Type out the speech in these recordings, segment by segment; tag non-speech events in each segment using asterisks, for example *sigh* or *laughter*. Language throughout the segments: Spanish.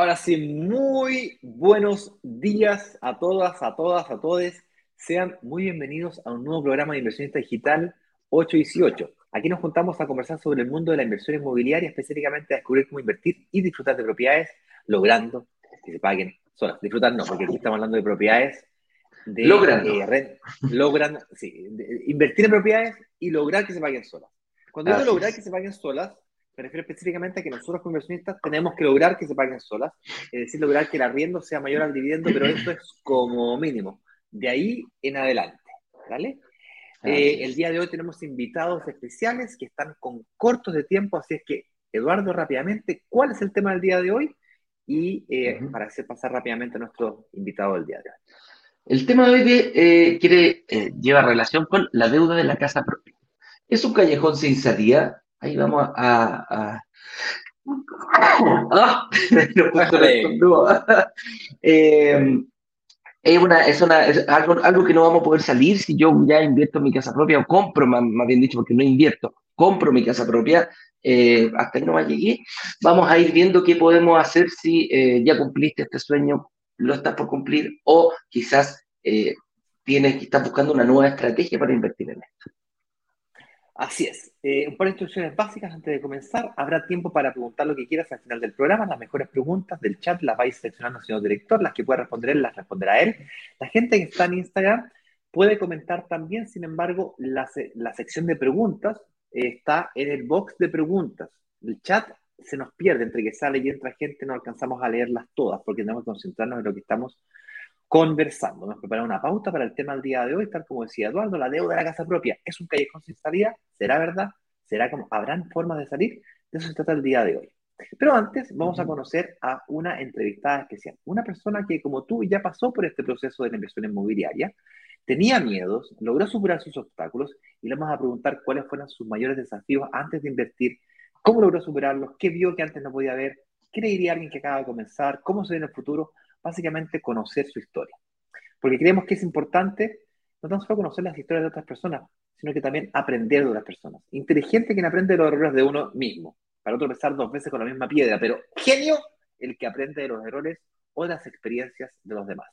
Ahora sí, muy buenos días a todas, a todas, a todos. Sean muy bienvenidos a un nuevo programa de Inversionista Digital 818. Aquí nos juntamos a conversar sobre el mundo de la inversión inmobiliaria, específicamente a descubrir cómo invertir y disfrutar de propiedades, logrando que se paguen solas. Disfrutar no, porque aquí estamos hablando de propiedades. De, logrando. Eh, logran, sí, invertir en propiedades y lograr que se paguen solas. Cuando digo lograr que se paguen solas, me refiero específicamente a que nosotros como inversionistas tenemos que lograr que se paguen solas, es decir, lograr que el arriendo sea mayor al dividendo, pero esto es como mínimo. De ahí en adelante, ¿vale? Eh, el día de hoy tenemos invitados especiales que están con cortos de tiempo, así es que, Eduardo, rápidamente, ¿cuál es el tema del día de hoy? Y eh, para hacer pasar rápidamente a nuestro invitado del día de hoy. El tema de hoy eh, quiere, lleva relación con la deuda de la casa propia. Es un callejón sin salida Ahí vamos a... a... *laughs* ¡Ah! *laughs* eh, *laughs* es, una, es, una, es algo, algo, que no vamos a poder salir si yo ya invierto en mi casa propia o compro, más, más bien dicho, porque no invierto, compro mi casa propia, eh, hasta ahí no me llegué. Vamos a ir viendo qué podemos hacer si eh, ya cumpliste este sueño, lo estás por cumplir o quizás eh, tienes estar buscando una nueva estrategia para invertir en esto. Así es. Eh, un par de instrucciones básicas antes de comenzar. Habrá tiempo para preguntar lo que quieras al final del programa. Las mejores preguntas del chat las vais seleccionando, señor director. Las que pueda responder él, las responderá él. La gente que está en Instagram puede comentar también. Sin embargo, la, sección de preguntas está en el box de preguntas. El chat se nos pierde entre que sale y entra gente. No alcanzamos a leerlas todas porque tenemos que concentrarnos en lo que estamos conversando. Nos preparamos una pauta para el tema del día de hoy, tal como decía Eduardo, la deuda de la casa propia es un callejón sin salida, ¿será verdad? ¿Será como habrán formas de salir? De eso se trata el día de hoy. Pero antes vamos a conocer a una entrevistada especial, una persona que como tú ya pasó por este proceso de la inversión inmobiliaria, tenía miedos, logró superar sus obstáculos y le vamos a preguntar cuáles fueron sus mayores desafíos antes de invertir, cómo logró superarlos, qué vio que antes no podía ver, qué le diría a alguien que acaba de comenzar, cómo se ve en el futuro, básicamente conocer su historia. Porque creemos que es importante no tan solo conocer las historias de otras personas, sino que también aprender de otras personas. Inteligente quien aprende de los errores de uno mismo, para otro pesar dos veces con la misma piedra, pero genio el que aprende de los errores o de las experiencias de los demás.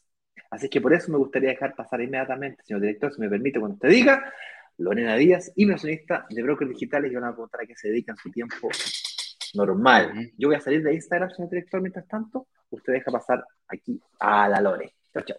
Así que por eso me gustaría dejar pasar inmediatamente, señor director, si me permite, cuando usted diga, Lorena Díaz, inversionista de brokers digitales, y van a preguntar a qué se dedican su tiempo normal. Yo voy a salir de Instagram, señor director, mientras tanto, usted deja pasar aquí a la Lore. Chao, chao.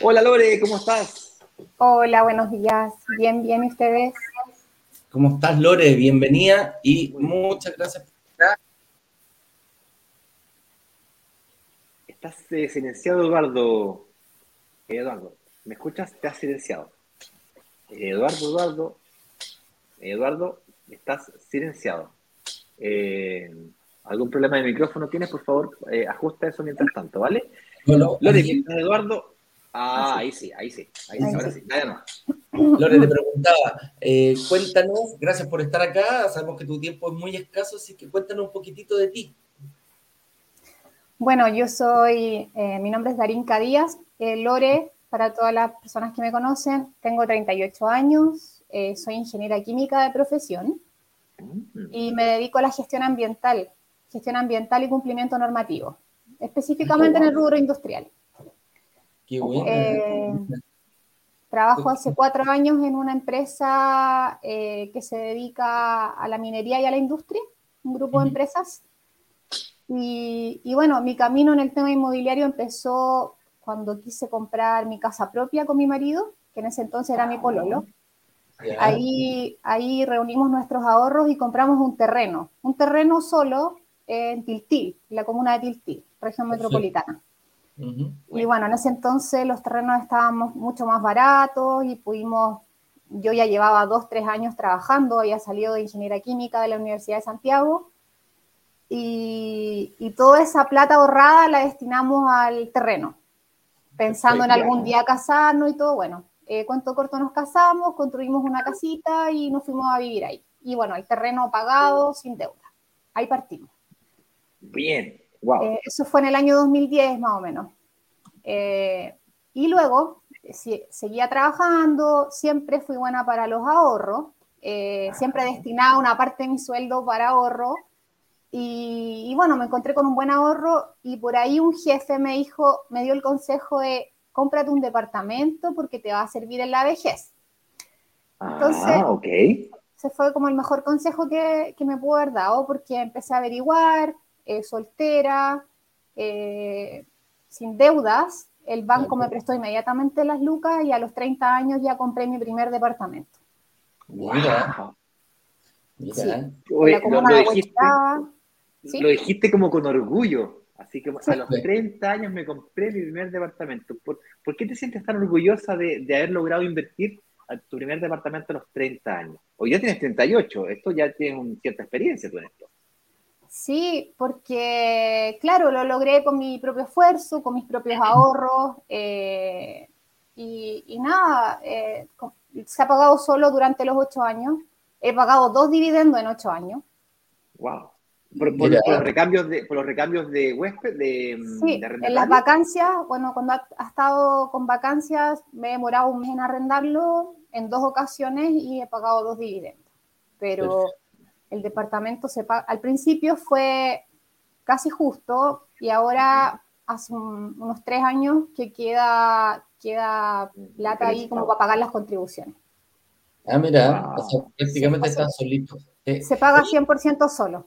Hola Lore, ¿cómo estás? Hola, buenos días. Bien, bien, ¿y ustedes? ¿Cómo estás, Lore? Bienvenida y muchas gracias por Estás eh, silenciado, Eduardo. Eduardo, ¿me escuchas? Te has silenciado. Eduardo, Eduardo. Eduardo, estás silenciado. Eh, ¿Algún problema de micrófono tienes? Por favor, eh, ajusta eso mientras tanto, ¿vale? No, Lore, Eduardo. Ah, ahí sí, ahí sí, ahí sí, ahora sí, nada más. Lore, te preguntaba, cuéntanos, gracias por estar acá, sabemos que tu tiempo es muy escaso, así que cuéntanos un poquitito de ti. Bueno, yo soy, eh, mi nombre es Darinka Díaz, eh, Lore, para todas las personas que me conocen, tengo 38 años, eh, soy ingeniera química de profesión y me dedico a la gestión ambiental, gestión ambiental y cumplimiento normativo, específicamente en el rubro industrial. Qué bueno. trabajo hace cuatro años en una empresa que se dedica a la minería y a la industria, un grupo de empresas y, bueno, mi camino en el tema inmobiliario empezó cuando quise comprar mi casa propia con mi marido, que en ese entonces era mi pololo. Ahí, ahí reunimos nuestros ahorros y compramos un terreno, un terreno solo en Tiltil, la comuna de Tiltil, región metropolitana. Y bueno, en ese entonces los terrenos estaban mucho más baratos y pudimos, yo ya llevaba dos, tres años trabajando, había salido de ingeniería química de la Universidad de Santiago y, toda esa plata ahorrada la destinamos al terreno, pensando en algún día casarnos y todo. Bueno, eh, cuento corto nos casamos, construimos una casita y nos fuimos a vivir ahí. Y bueno, el terreno pagado, sin deuda. Ahí partimos. Bien. Wow. Eh, eso fue en el año 2010 más o menos. Eh, y luego seguía trabajando, siempre fui buena para los ahorros, siempre destinaba una parte de mi sueldo para ahorro. Y, bueno, me encontré con un buen ahorro y por ahí un jefe me dijo, me dio el consejo de cómprate un departamento porque te va a servir en la vejez. Entonces, ah. Ese fue como el mejor consejo que, que me pudo haber dado porque empecé a averiguar, eh, soltera, eh, sin deudas, el banco me prestó inmediatamente las lucas y a los 30 años ya compré mi primer departamento. Mira. Mira. lo, dijiste, como con orgullo. Así que a los 30 años me compré mi primer departamento. ¿Por, qué te sientes tan orgullosa de, de, haber logrado invertir a tu primer departamento a los 30 años? Hoy ya tienes 38, esto ya tienes cierta experiencia tú en esto. Sí, porque, claro, lo logré con mi propio esfuerzo, con mis propios ahorros, eh, y, nada, eh, se ha pagado solo durante los ocho años. He pagado dos dividendos en ocho años. ¡Wow! Por, los, recambios de, por los recambios de huésped, de, sí, en las vacancias, bueno, cuando ha, estado con vacancias, me he demorado un mes en arrendarlo en dos ocasiones y he pagado dos dividendos. Pero el departamento se paga, al principio fue casi justo y ahora hace unos tres años que queda, queda plata ahí como para pagar las contribuciones. Ah, mira, prácticamente está solito. Se paga 100% solo.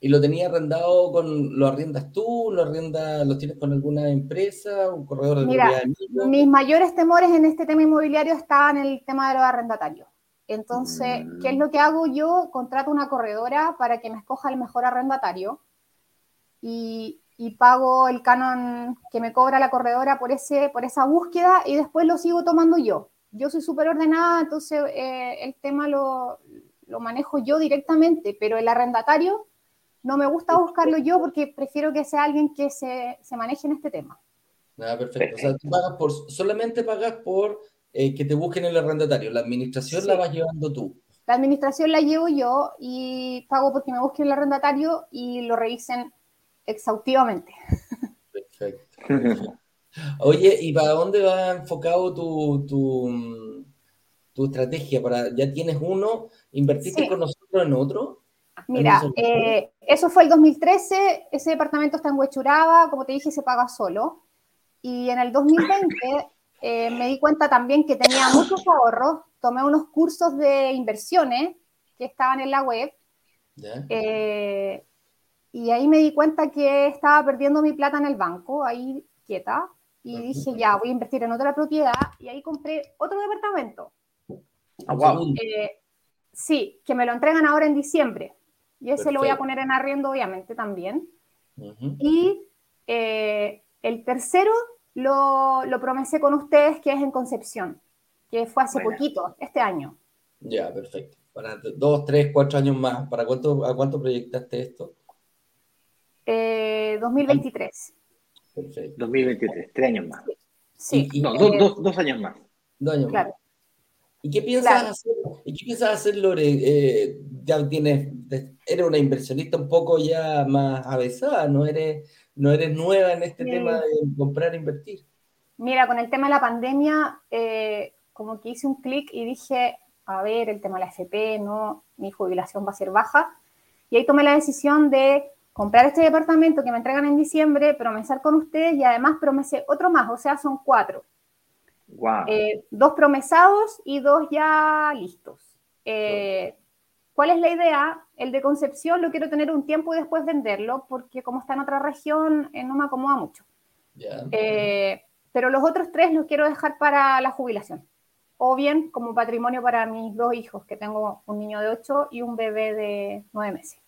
¿Y lo tenías arrendado con, lo arriendas tú, lo arriendas, lo tienes con alguna empresa, un corredor de Mira, mis mayores temores en este tema inmobiliario estaban en el tema de los arrendatarios. Entonces, ¿qué es mm. lo que hago yo? Contrato una corredora para que me escoja el mejor arrendatario y, pago el canon que me cobra la corredora por, ese, por esa búsqueda y después lo sigo tomando yo. Yo soy súper ordenada, entonces eh, el tema lo, manejo yo directamente, pero el arrendatario no me gusta buscarlo yo porque prefiero que sea alguien que se, maneje en este tema. Ah, perfecto. O sea, tú pagas por, solamente pagas por eh, que te busquen el arrendatario. La administración la vas llevando tú. La administración la llevo yo y pago porque me busquen el arrendatario y lo revisen exhaustivamente. Perfecto. Oye, ¿y para dónde va enfocado tu, tu, tu estrategia? Para, ¿Ya tienes uno? ¿Invertiste con nosotros en otro? Mira, eh, eso fue el 2013, ese departamento está en Huechuraba, como te dije, se paga solo. Y en el 2020 *laughs* eh, me di cuenta también que tenía muchos ahorros, tomé unos cursos de inversiones que estaban en la web eh, y ahí me di cuenta que estaba perdiendo mi plata en el banco, ahí quieta, y dije, ya, voy a invertir en otra propiedad y ahí compré otro departamento. Eh, sí, que me lo entregan ahora en diciembre. Y ese lo voy a poner en arriendo, obviamente, también. Y el tercero lo, lo promesé con ustedes que es en Concepción, que fue hace poquito, este año. Ya, perfecto. Para dos, tres, cuatro años más. ¿Para cuánto, a cuánto proyectaste esto? 2023. Eh, perfecto. 2023, tres años más. Sí. no, dos, dos, años más. Dos años más. ¿Y qué piensas hacer? ¿Y qué piensas hacer, Lore? Eh, ya tienes, eres una inversionista un poco ya más avesada, ¿no? Eres no eres nueva en este tema de comprar e invertir. Mira, con el tema de la pandemia, eh, como que hice un clic y dije, a ver, el tema de la FP, no, mi jubilación va a ser baja. Y ahí tomé la decisión de comprar este departamento que me entregan en diciembre, promesar con ustedes y además promesé otro más, o sea, son cuatro. Wow. Eh, dos promesados y dos ya listos. Eh, ¿Cuál es la idea? El de Concepción lo quiero tener un tiempo y después venderlo, porque como está en otra región, eh, no me acomoda mucho. Pero los otros tres los quiero dejar para la jubilación. O bien como patrimonio para mis dos hijos, que tengo un niño de 8 y un bebé de 9 meses.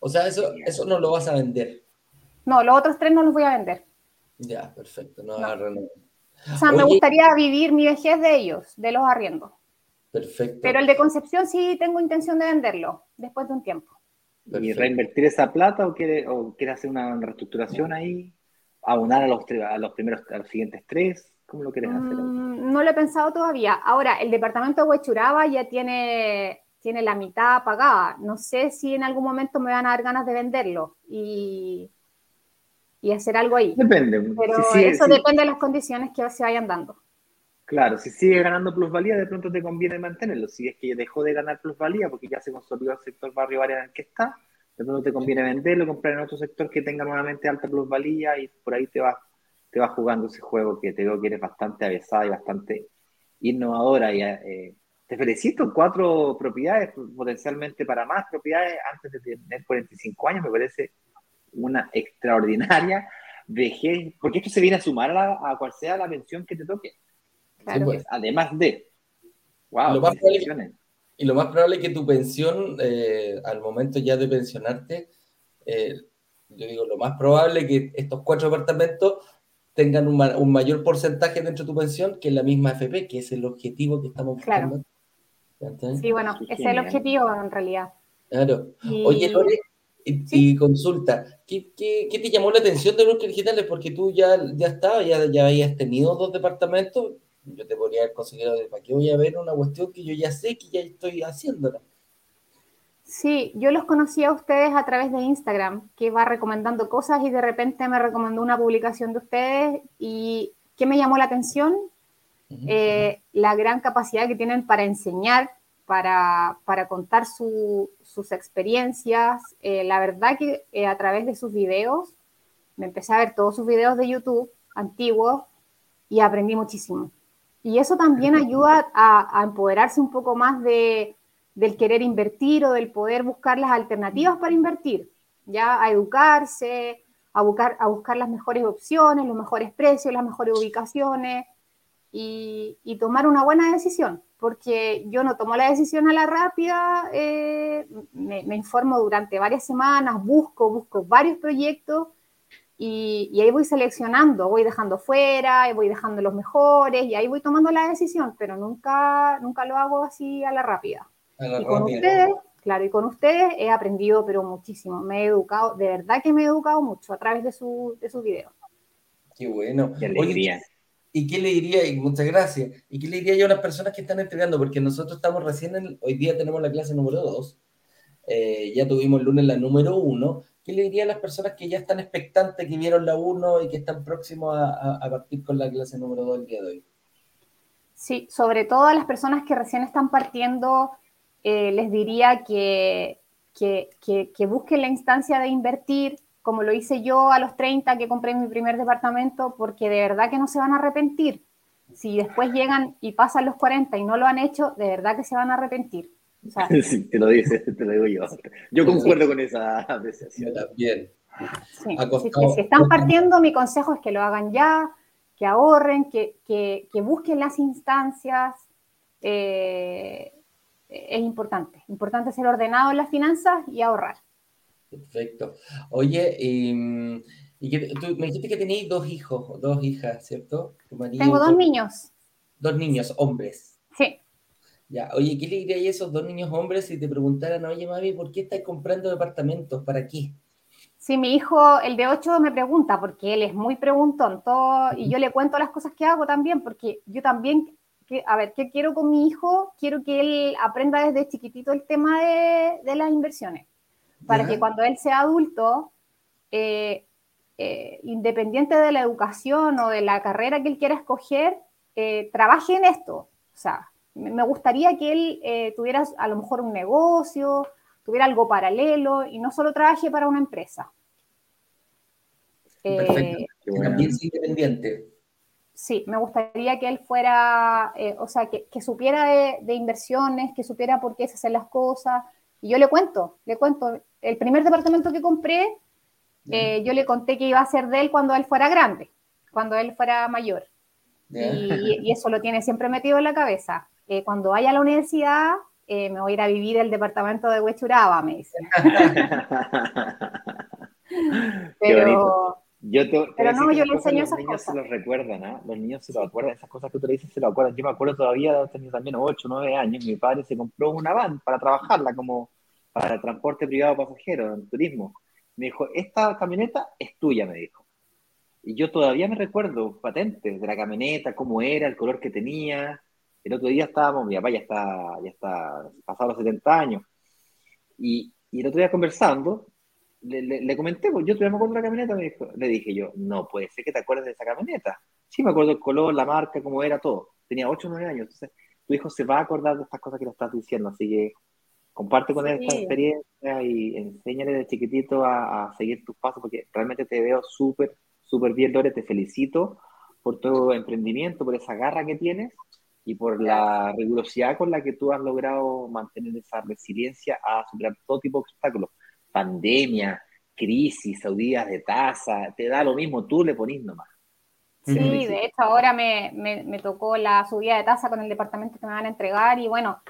O sea, eso, eso no lo vas a vender. No, los otros tres no los voy a vender. Ya, perfecto. No, O sea, me gustaría vivir mi vejez de ellos, de los arriendos. Perfecto. Pero el de Concepción sí tengo intención de venderlo después de un tiempo. ¿Y reinvertir esa plata o quiere, o quiere hacer una reestructuración ahí? ¿Abonar a los, a los primeros, a los siguientes tres? ¿Cómo lo quieres hacer? Mm, no lo he pensado todavía. Ahora, el departamento de Huechuraba ya tiene, tiene la mitad pagada. No sé si en algún momento me van a dar ganas de venderlo. Y, y hacer algo ahí. Depende. Pero eso depende de las condiciones que se vayan dando. Claro, si sigue ganando plusvalía, de pronto te conviene mantenerlo. Si es que dejó de ganar plusvalía porque ya se consolidó el sector barrio área en el que está, de pronto te conviene venderlo, comprar en otro sector que tenga nuevamente alta plusvalía y por ahí te vas te va jugando ese juego que te veo que eres bastante avesada y bastante innovadora. Y, eh, te felicito, cuatro propiedades, potencialmente para más propiedades antes de tener 45 años, me parece una extraordinaria *laughs* vejez, porque esto se viene a sumar a, cual sea la pensión que te toque. Pues, además de, wow, lo más y lo más probable es que tu pensión, eh, al momento ya de pensionarte, eh, yo digo, lo más probable es que estos cuatro departamentos tengan un, mayor porcentaje dentro de tu pensión que la misma FP, que es el objetivo que estamos buscando. Sí, bueno, ese es el objetivo en realidad. Claro. Oye, Lore, y, consulta, ¿qué, te llamó la atención de Brokers Digitales? Porque tú ya, ya estabas, ya, ya habías tenido dos departamentos, yo te podría haber considerado, ¿para qué voy a ver una cuestión que yo ya sé que ya estoy haciéndola? Sí, yo los conocí a ustedes a través de Instagram, que va recomendando cosas y de repente me recomendó una publicación de ustedes y ¿qué me llamó la atención? Eh, la gran capacidad que tienen para enseñar, para, contar sus experiencias. Eh, la verdad que eh, a través de sus videos, me empecé a ver todos sus videos de YouTube antiguos y aprendí muchísimo. Y eso también ayuda a empoderarse un poco más de, del querer invertir o del poder buscar las alternativas para invertir, ya a educarse, a buscar, a buscar las mejores opciones, los mejores precios, las mejores ubicaciones y, tomar una buena decisión, porque yo no tomo la decisión a la rápida, eh, me, informo durante varias semanas, busco, busco varios proyectos y, y, ahí voy seleccionando, voy dejando fuera, voy dejando los mejores y ahí voy tomando la decisión, pero nunca, nunca lo hago así a la rápida. Y con ustedes, claro, y con ustedes he aprendido, pero muchísimo. Me he educado, de verdad que me he educado mucho a través de, su, de sus videos. Qué bueno. Qué alegría. ¿Y qué le diría? Y muchas gracias. ¿Y qué le diría yo a las personas que están entregando? Porque nosotros estamos recién, en, hoy día tenemos la clase número 2, eh, ya tuvimos el lunes la número 1. ¿Qué le diría a las personas que ya están expectantes, que vieron la 1 y que están próximos a, partir con la clase número 2 el día de hoy? Sí, sobre todo a las personas que recién están partiendo eh, les diría que, que, busquen la instancia de invertir, como lo hice yo a los 30 que compré mi primer departamento, porque de verdad que no se van a arrepentir. Si después llegan y pasan los 40 y no lo han hecho, de verdad que se van a arrepentir. *laughs* sí, te lo dices, *laughs* te lo digo yo. Yo concuerdo con esa apreciación. también. Sí, si están partiendo, mi consejo es que lo hagan ya, que ahorren, que, que, que busquen las instancias. Eh, es importante. Importante ser ordenado en las finanzas y ahorrar. Perfecto. Oye, y, tú me dijiste que tenías dos hijos, dos hijas, ¿cierto? Tengo dos niños. Dos niños, hombres. Sí. Ya, oye, ¿qué le diría a esos dos niños hombres si te preguntaran, oye, mami, ¿por qué estás comprando departamentos? ¿Para qué? Sí, mi hijo, el de 8, me pregunta, porque él es muy preguntón, todo, y yo le cuento las cosas que hago también, porque yo también a ver, ¿qué quiero con mi hijo? Quiero que él aprenda desde chiquitito el tema de, las inversiones, para que cuando él sea adulto, eh, eh, independiente de la educación o de la carrera que él quiera escoger, eh, trabaje en esto. O sea, me gustaría que él tuviera a lo mejor un negocio, tuviera algo paralelo y no solo trabaje para una empresa. Perfecto. también sea independiente sí, me gustaría que él fuera, eh, o sea, que, supiera de, inversiones, que supiera por qué se hacen las cosas. Y yo le cuento, le cuento, el primer departamento que compré, eh, yo le conté que iba a ser de él cuando él fuera grande, cuando él fuera mayor. *laughs* Y, eso lo tiene siempre metido en la cabeza. Eh, cuando vaya a la universidad, me voy a ir a vivir el departamento de Huechuraba, me dice. *laughs* *laughs* Pero, yo te, Pero no, yo le enseño esas cosas. Los niños se lo recuerdan, ¿ah? Los niños se lo acuerdan, esas cosas que tú le dices se lo acuerdan. Yo me acuerdo todavía, tenía también 8, 9 años, mi padre se compró una van para trabajarla como para transporte privado pasajero, en turismo. Me dijo, esta camioneta es tuya, me dijo. Y yo todavía me recuerdo patentes de la camioneta, cómo era, el color que tenía. El otro día estábamos, mi papá ya está, ya está pasado los 70 años. Y, y el otro día conversando, le, comenté, pues yo todavía me acuerdo de la camioneta, me dijo, le dije yo, no puede ser que te acuerdes de esa camioneta. Sí, me acuerdo el color, la marca, cómo era todo. Tenía 8 o 9 años. Entonces, tu hijo se va a acordar de estas cosas que le estás diciendo. Así que comparte con él esta experiencia y enséñale de chiquitito a, seguir tus pasos, porque realmente te veo súper, súper bien, Lore. Te felicito por tu emprendimiento, por esa garra que tienes y por la rigurosidad con la que tú has logrado mantener esa resiliencia a superar todo tipo de obstáculos pandemia, crisis, días de tasa, te da lo mismo, tú le ponís nomás. Sí, de hecho ahora me, me, tocó la subida de tasa con el departamento que me van a entregar y bueno,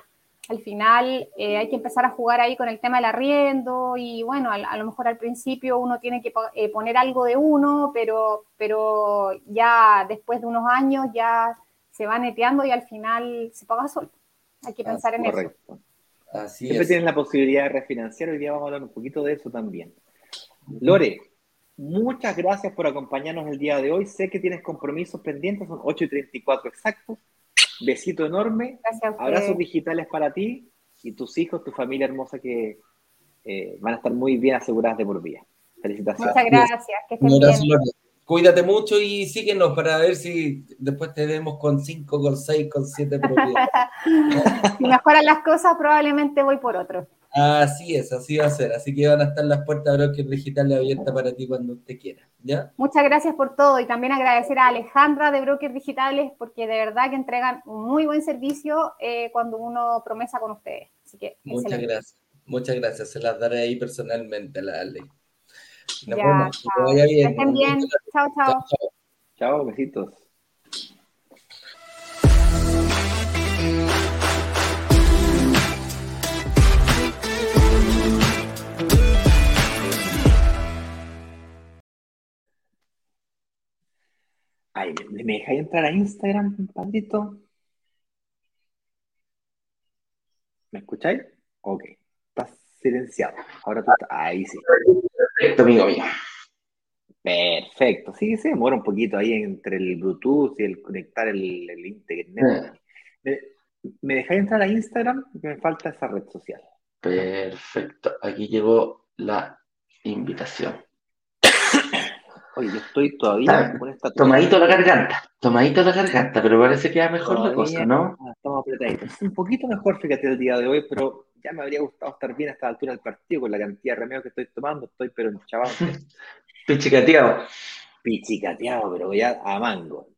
al final eh, hay que empezar a jugar ahí con el tema del arriendo y bueno, a, lo mejor al principio uno tiene que eh, poner algo de uno, pero, pero ya después de unos años ya se va neteando y al final se paga solo. Hay que pensar en eso. Siempre tienes la posibilidad de refinanciar. Hoy día vamos a hablar un poquito de eso también. Lore, muchas gracias por acompañarnos el día de hoy. Sé que tienes compromisos pendientes, son 8 y 34 exactos. Besito enorme. Abrazos digitales para ti y tus hijos, tu familia hermosa que eh, van a estar muy bien aseguradas de por vida. Felicitaciones. Muchas gracias. Que estén bien. Cuídate mucho y síguenos para ver si después te vemos con 5, con 6, con 7 propiedades. *laughs* si mejoran las cosas, probablemente voy por otro. Así es, así va a ser. Así que van a estar las puertas de Broker Digital abiertas para ti cuando usted quiera. ¿ya? Muchas gracias por todo y también agradecer a Alejandra de Broker Digitales porque de verdad que entregan un muy buen servicio eh, cuando uno promesa con ustedes. Así que, Muchas gracias. Muchas gracias. Se las daré ahí personalmente a la ley. Nos ya, vemos. Que vaya bien. estén bien. Chao, chao. Chao, chao. besitos. Ay, ¿me dejáis entrar a Instagram, compadrito? ¿Me escucháis? Ok, estás silenciado. Ahora tú estás. Ahí sí. Perfecto, amigo mío. Perfecto. Sí, se demora un poquito ahí entre el Bluetooth y el conectar el, el internet. ¿Me, ¿Me dejáis entrar a Instagram? Porque me falta esa red social. Perfecto. Aquí llegó la invitación. Oye, yo estoy todavía con esta. Tomadito la garganta, tomadito la garganta, pero parece que va mejor la cosa, ¿no? Estamos apretaditos. Un poquito mejor, fíjate, el día de hoy, pero ya me habría gustado estar bien hasta la altura del partido con la cantidad de remedios que estoy tomando. Estoy, pero chaval. *laughs* Pichicateado. Pichicateado, pero ya a mango.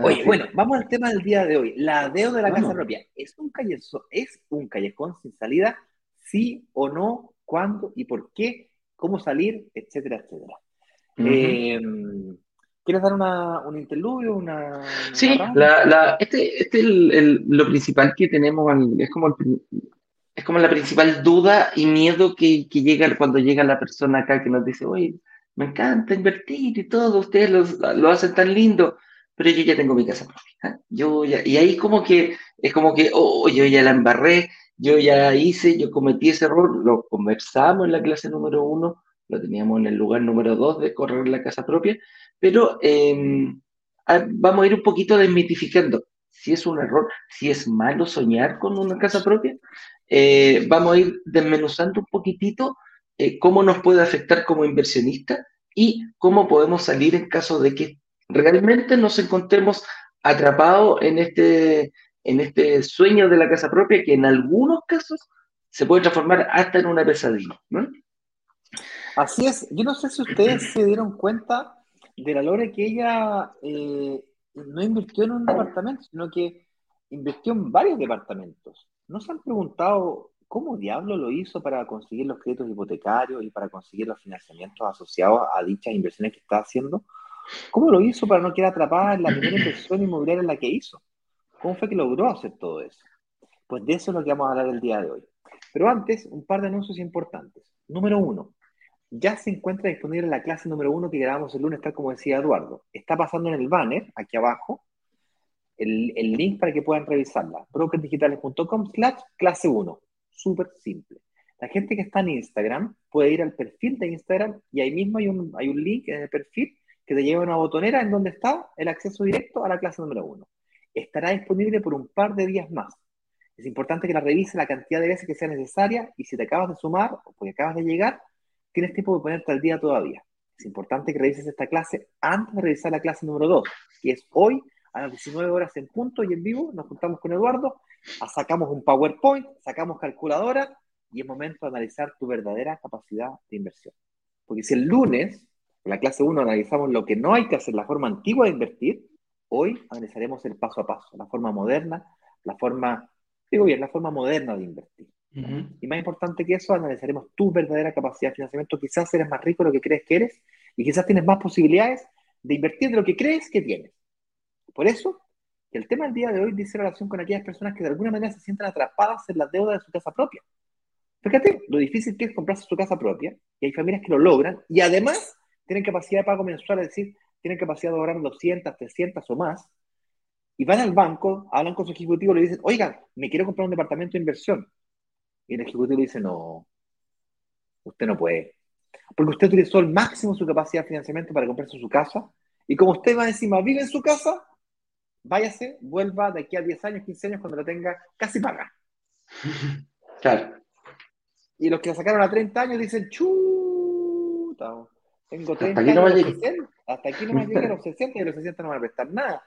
Oye, bueno, vamos al tema del día de hoy. La deuda de la casa propia. ¿Es un, callejón, ¿Es un callejón sin salida? ¿Sí o no? ¿Cuándo y por qué? ¿Cómo salir? Etcétera, etcétera. Em, ¿Quieres dar una, un interludio? Una, sí, la, este, este es lo principal que tenemos, es como el, es como la principal duda y miedo que, que, llega cuando llega la persona acá que nos dice, oye, me encanta invertir y todo, ustedes lo, lo hacen tan lindo, pero yo ya tengo mi casa propia. ¿ah? Yo ya, y ahí como que es como que, oh, yo ya la embarré, yo ya hice, yo cometí ese error, lo conversamos en la clase número uno, lo teníamos en el lugar número dos de correr la casa propia, pero em, vamos a ir un poquito desmitificando si es un error, si es malo soñar con una casa propia, eh, vamos a ir desmenuzando un poquitito eh, cómo nos puede afectar como inversionista y cómo podemos salir en caso de que realmente nos encontremos atrapados en este, en este sueño de la casa propia que en algunos casos se puede transformar hasta en una pesadilla. Así es, yo no sé si ustedes se dieron cuenta de la Lore que ella eh, no invirtió en un departamento, sino que invirtió en varios departamentos. ¿No se han preguntado cómo diablo lo hizo para conseguir los créditos hipotecarios y para conseguir los financiamientos asociados a dichas inversiones que está haciendo? ¿Cómo lo hizo para no quedar atrapada en la primera inversión inmobiliaria en la que hizo? ¿Cómo fue que logró hacer todo eso? Pues de eso es lo que vamos a hablar el día de hoy. Pero antes, un par de anuncios importantes. Número uno, ya se encuentra disponible la clase número uno que grabamos el lunes, tal como decía Eduardo. Está pasando en el banner, aquí abajo, el, link para que puedan revisarla. brokerdigitales.com slash clase 1. Súper simple. La gente que está en Instagram puede ir al perfil de Instagram y ahí mismo hay un, hay un link en el perfil que te lleva a una botonera en donde está el acceso directo a la clase número 1. Estará disponible por un par de días más. Es importante que la revise la cantidad de veces que sea necesaria y si te acabas de sumar o porque acabas de llegar, tienes tiempo de ponerte al día todavía. Es importante que revises esta clase antes de revisar la clase número 2, que es hoy a las 19 horas en punto y en vivo. Nos juntamos con Eduardo, sacamos un PowerPoint, sacamos calculadora y es momento de analizar tu verdadera capacidad de inversión. Porque si el lunes, en la clase 1, analizamos lo que no hay que hacer, la forma antigua de invertir, hoy analizaremos el paso a paso, la forma moderna, la forma, digo bien, la forma moderna de invertir. Y más importante que eso, analizaremos tu verdadera capacidad de financiamiento. Quizás eres más rico de lo que crees que eres y quizás tienes más posibilidades de invertir de lo que crees que tienes. Por eso, el tema del día de hoy dice relación con aquellas personas que de alguna manera se sienten atrapadas en la deuda de su casa propia. Fíjate lo difícil que es comprarse su casa propia, y hay familias que lo logran, y además tienen capacidad de pago mensual, es decir, tienen capacidad de ahorrar 200, 300 o más, y van al banco, hablan con su ejecutivo, le dicen, oiga, me quiero comprar un departamento de inversión. Y el ejecutivo le dice, no, usted no puede. Porque usted utilizó el máximo su capacidad de financiamiento para comprarse su casa, y como usted va encima, vive en su casa, váyase, vuelva de aquí a 10 años, 15 años, cuando la tenga casi paga. *laughs* Claro. Y los que la sacaron a 30 años dicen, chuta, tengo 30 Hasta aquí no años, los 60, hasta aquí no me llegué a los 60 y a los 60 no me van a prestar nada.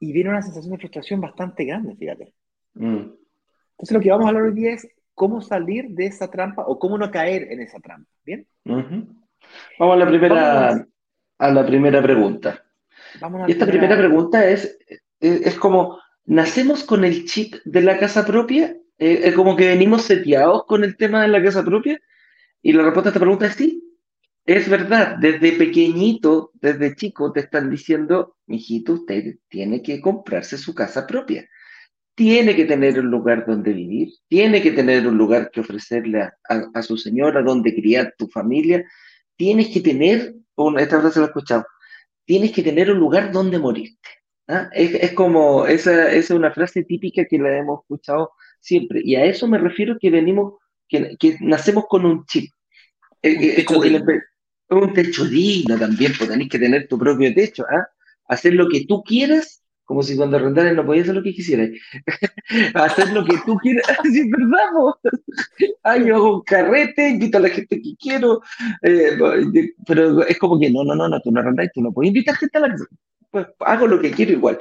Y viene una sensación de frustración bastante grande, fíjate. Mm. Entonces lo que vamos a hablar hoy día es cómo salir de esa trampa o cómo no caer en esa trampa. ¿Bien? Vamos a la primera, a la primera pregunta. Vamos a Y esta primera pregunta es, es, es como, ¿nacemos con el chip de la casa propia? Eh, ¿Es como que venimos seteados con el tema de la casa propia? Y la respuesta a esta pregunta es sí. Es verdad, desde pequeñito, desde chico, te están diciendo, mijito, usted tiene que comprarse su casa propia. Tiene que tener un lugar donde vivir, tiene que tener un lugar que ofrecerle a, a- a su señora, donde criar tu familia. Tienes que tener, una, esta frase la he escuchado, tienes que tener un lugar donde morirte. ¿ah? Es, es como, esa, esa es una frase típica que la hemos escuchado siempre. Y a eso me refiero que venimos, que, que nacemos con un chip. Un eh, techo digno. un techo digno también, pues tenés que tener tu propio techo, ¿ah? Hacer lo que tú quieras, como si cuando arrendaras no podías hacer lo que quisieras. *laughs* Hacer lo que tú quieras, *laughs* sí, verdad, po. Ah, yo hago un carrete, invito a la gente que quiero, eh, pero es como que no, no, no, no, tú no arrendas, tú no puedes invitar gente a la. Pues hago lo que quiero igual.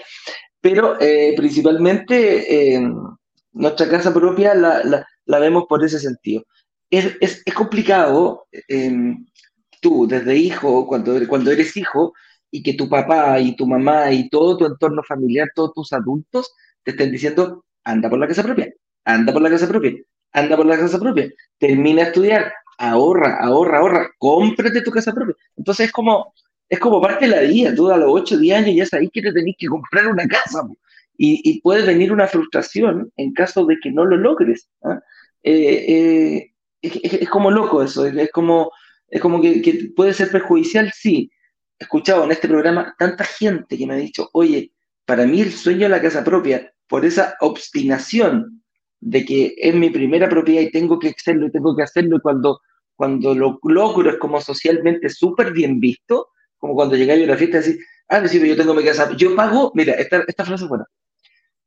Pero eh, principalmente eh, nuestra casa propia la, la, la vemos por ese sentido. Es, es, es complicado, eh, tú desde hijo, cuando, cuando eres hijo, y que tu papá y tu mamá y todo tu entorno familiar, todos tus adultos te estén diciendo, anda por la casa propia, anda por la casa propia, anda por la casa propia, termina de estudiar, ahorra, ahorra, ahorra, cómprate tu casa propia. Entonces es como, es como parte de la vida, tú a los 8 o 10 años ya sabes que te tenés que comprar una casa. Y, y puede venir una frustración en caso de que no lo logres. ¿ah? Eh, eh, es, como loco eso, es, como, es como que puede ser perjudicial, sí. He escuchado en este programa tanta gente que me ha dicho, oye, para mí el sueño de la casa propia, por esa obstinación de que es mi primera propiedad y tengo que hacerlo y tengo que hacerlo, y cuando, cuando lo logro es como socialmente súper bien visto, como cuando llegáis a una fiesta y decís, ah, sí, pero yo tengo mi casa, yo pago, mira, esta, esta frase es buena,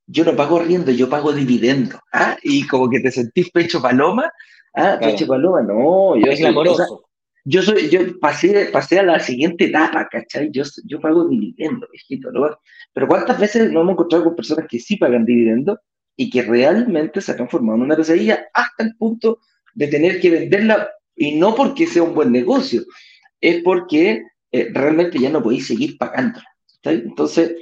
yo no pago riendo, yo pago dividendo, ¿ah? Y como que te sentís pecho paloma, ah, Claro. pecho paloma, no, yo Es soy, o sea, glamoroso. Yo soy, yo pasé, pasé a la siguiente etapa, ¿cachai? Yo, yo pago dividendo, viejito, ¿no? Pero ¿cuántas veces nos hemos encontrado con personas que sí pagan dividendo y que realmente se han transformado en una pesadilla hasta el punto de tener que venderla y no porque sea un buen negocio, es porque eh, realmente ya no podéis seguir pagándola. Entonces,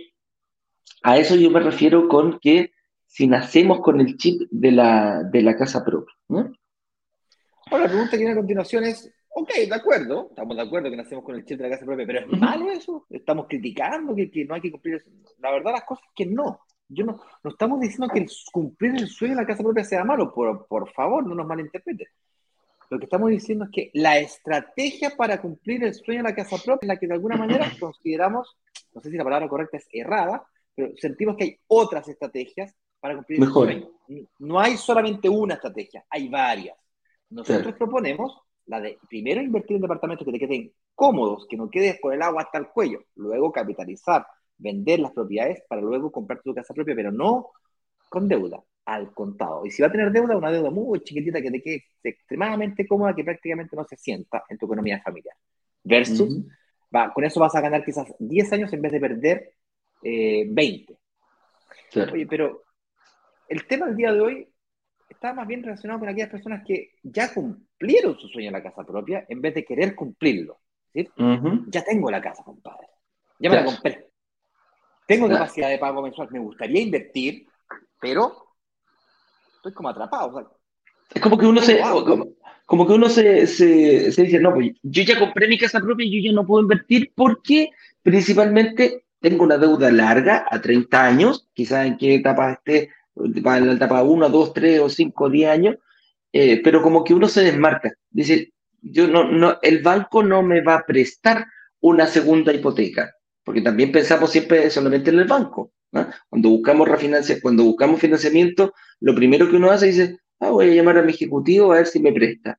a eso yo me refiero con que si nacemos con el chip de la, de la casa propia, ¿no? Ahora, la pregunta que viene a continuación es, ok, de acuerdo, estamos de acuerdo que nacemos con el chip de la casa propia, pero ¿es malo eso? ¿Estamos criticando que, que no hay que cumplir eso? La verdad, las cosas es que no. Yo no, no estamos diciendo que el cumplir el sueño de la casa propia sea malo, por, por favor, no nos malinterpreten. Lo que estamos diciendo es que la estrategia para cumplir el sueño de la casa propia es la que de alguna manera *clears throat* consideramos, no sé si la palabra correcta es errada, pero sentimos que hay otras estrategias para cumplir Mejor. el sueño. No hay solamente una estrategia, hay varias. Nosotros Claro. proponemos la de primero invertir en departamentos que te queden cómodos, que no quedes con el agua hasta el cuello, luego capitalizar, vender las propiedades para luego comprar tu casa propia, pero no con deuda. al contado. Y si va a tener deuda, una deuda muy chiquitita que te quede extremadamente cómoda, que prácticamente no se sienta en tu economía familiar. Versus, va, con eso vas a ganar quizás 10 años en vez de perder 20. Eh, Oye, pero el tema del día de hoy está más bien relacionado con aquellas personas que ya cumplieron su sueño en la casa propia en vez de querer cumplirlo. Ya tengo la casa, compadre. Ya me la compré. Tengo capacidad de pago mensual. Me gustaría invertir, pero estoy como atrapado. es como que uno se, como, que uno se, se, se, dice, no, pues yo ya compré mi casa propia y yo ya no puedo invertir porque principalmente tengo una deuda larga a 30 años, quizás en qué etapa esté, en la etapa 1, 2, 3 o 5, 10 años, eh, pero como que uno se desmarca. Dice, yo no, no, el banco no me va a prestar una segunda hipoteca, porque también pensamos siempre solamente en el banco. Cuando buscamos refinancia, cuando buscamos financiamiento, lo primero que uno hace es ah, voy a llamar a mi ejecutivo a ver si me presta.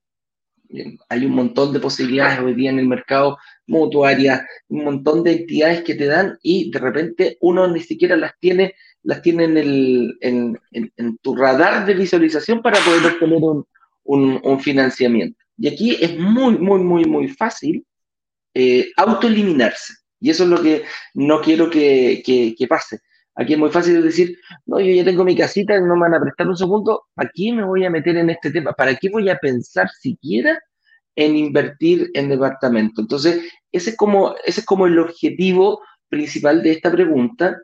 Hay un montón de posibilidades hoy día en el mercado mutuaria, un montón de entidades que te dan y de repente uno ni siquiera las tiene, las tiene en, tu radar de visualización para poder obtener un, financiamiento. Y aquí es muy, muy, muy, muy fácil eh, autoeliminarse. Y eso es lo que no quiero que, pase. Aquí es muy fácil decir, no, yo ya tengo mi casita, no me van a prestar un segundo, ¿aquí me voy a meter en este tema? ¿Para qué voy a pensar siquiera en invertir en departamento? Entonces, ese es como, ese es como el objetivo principal de esta pregunta,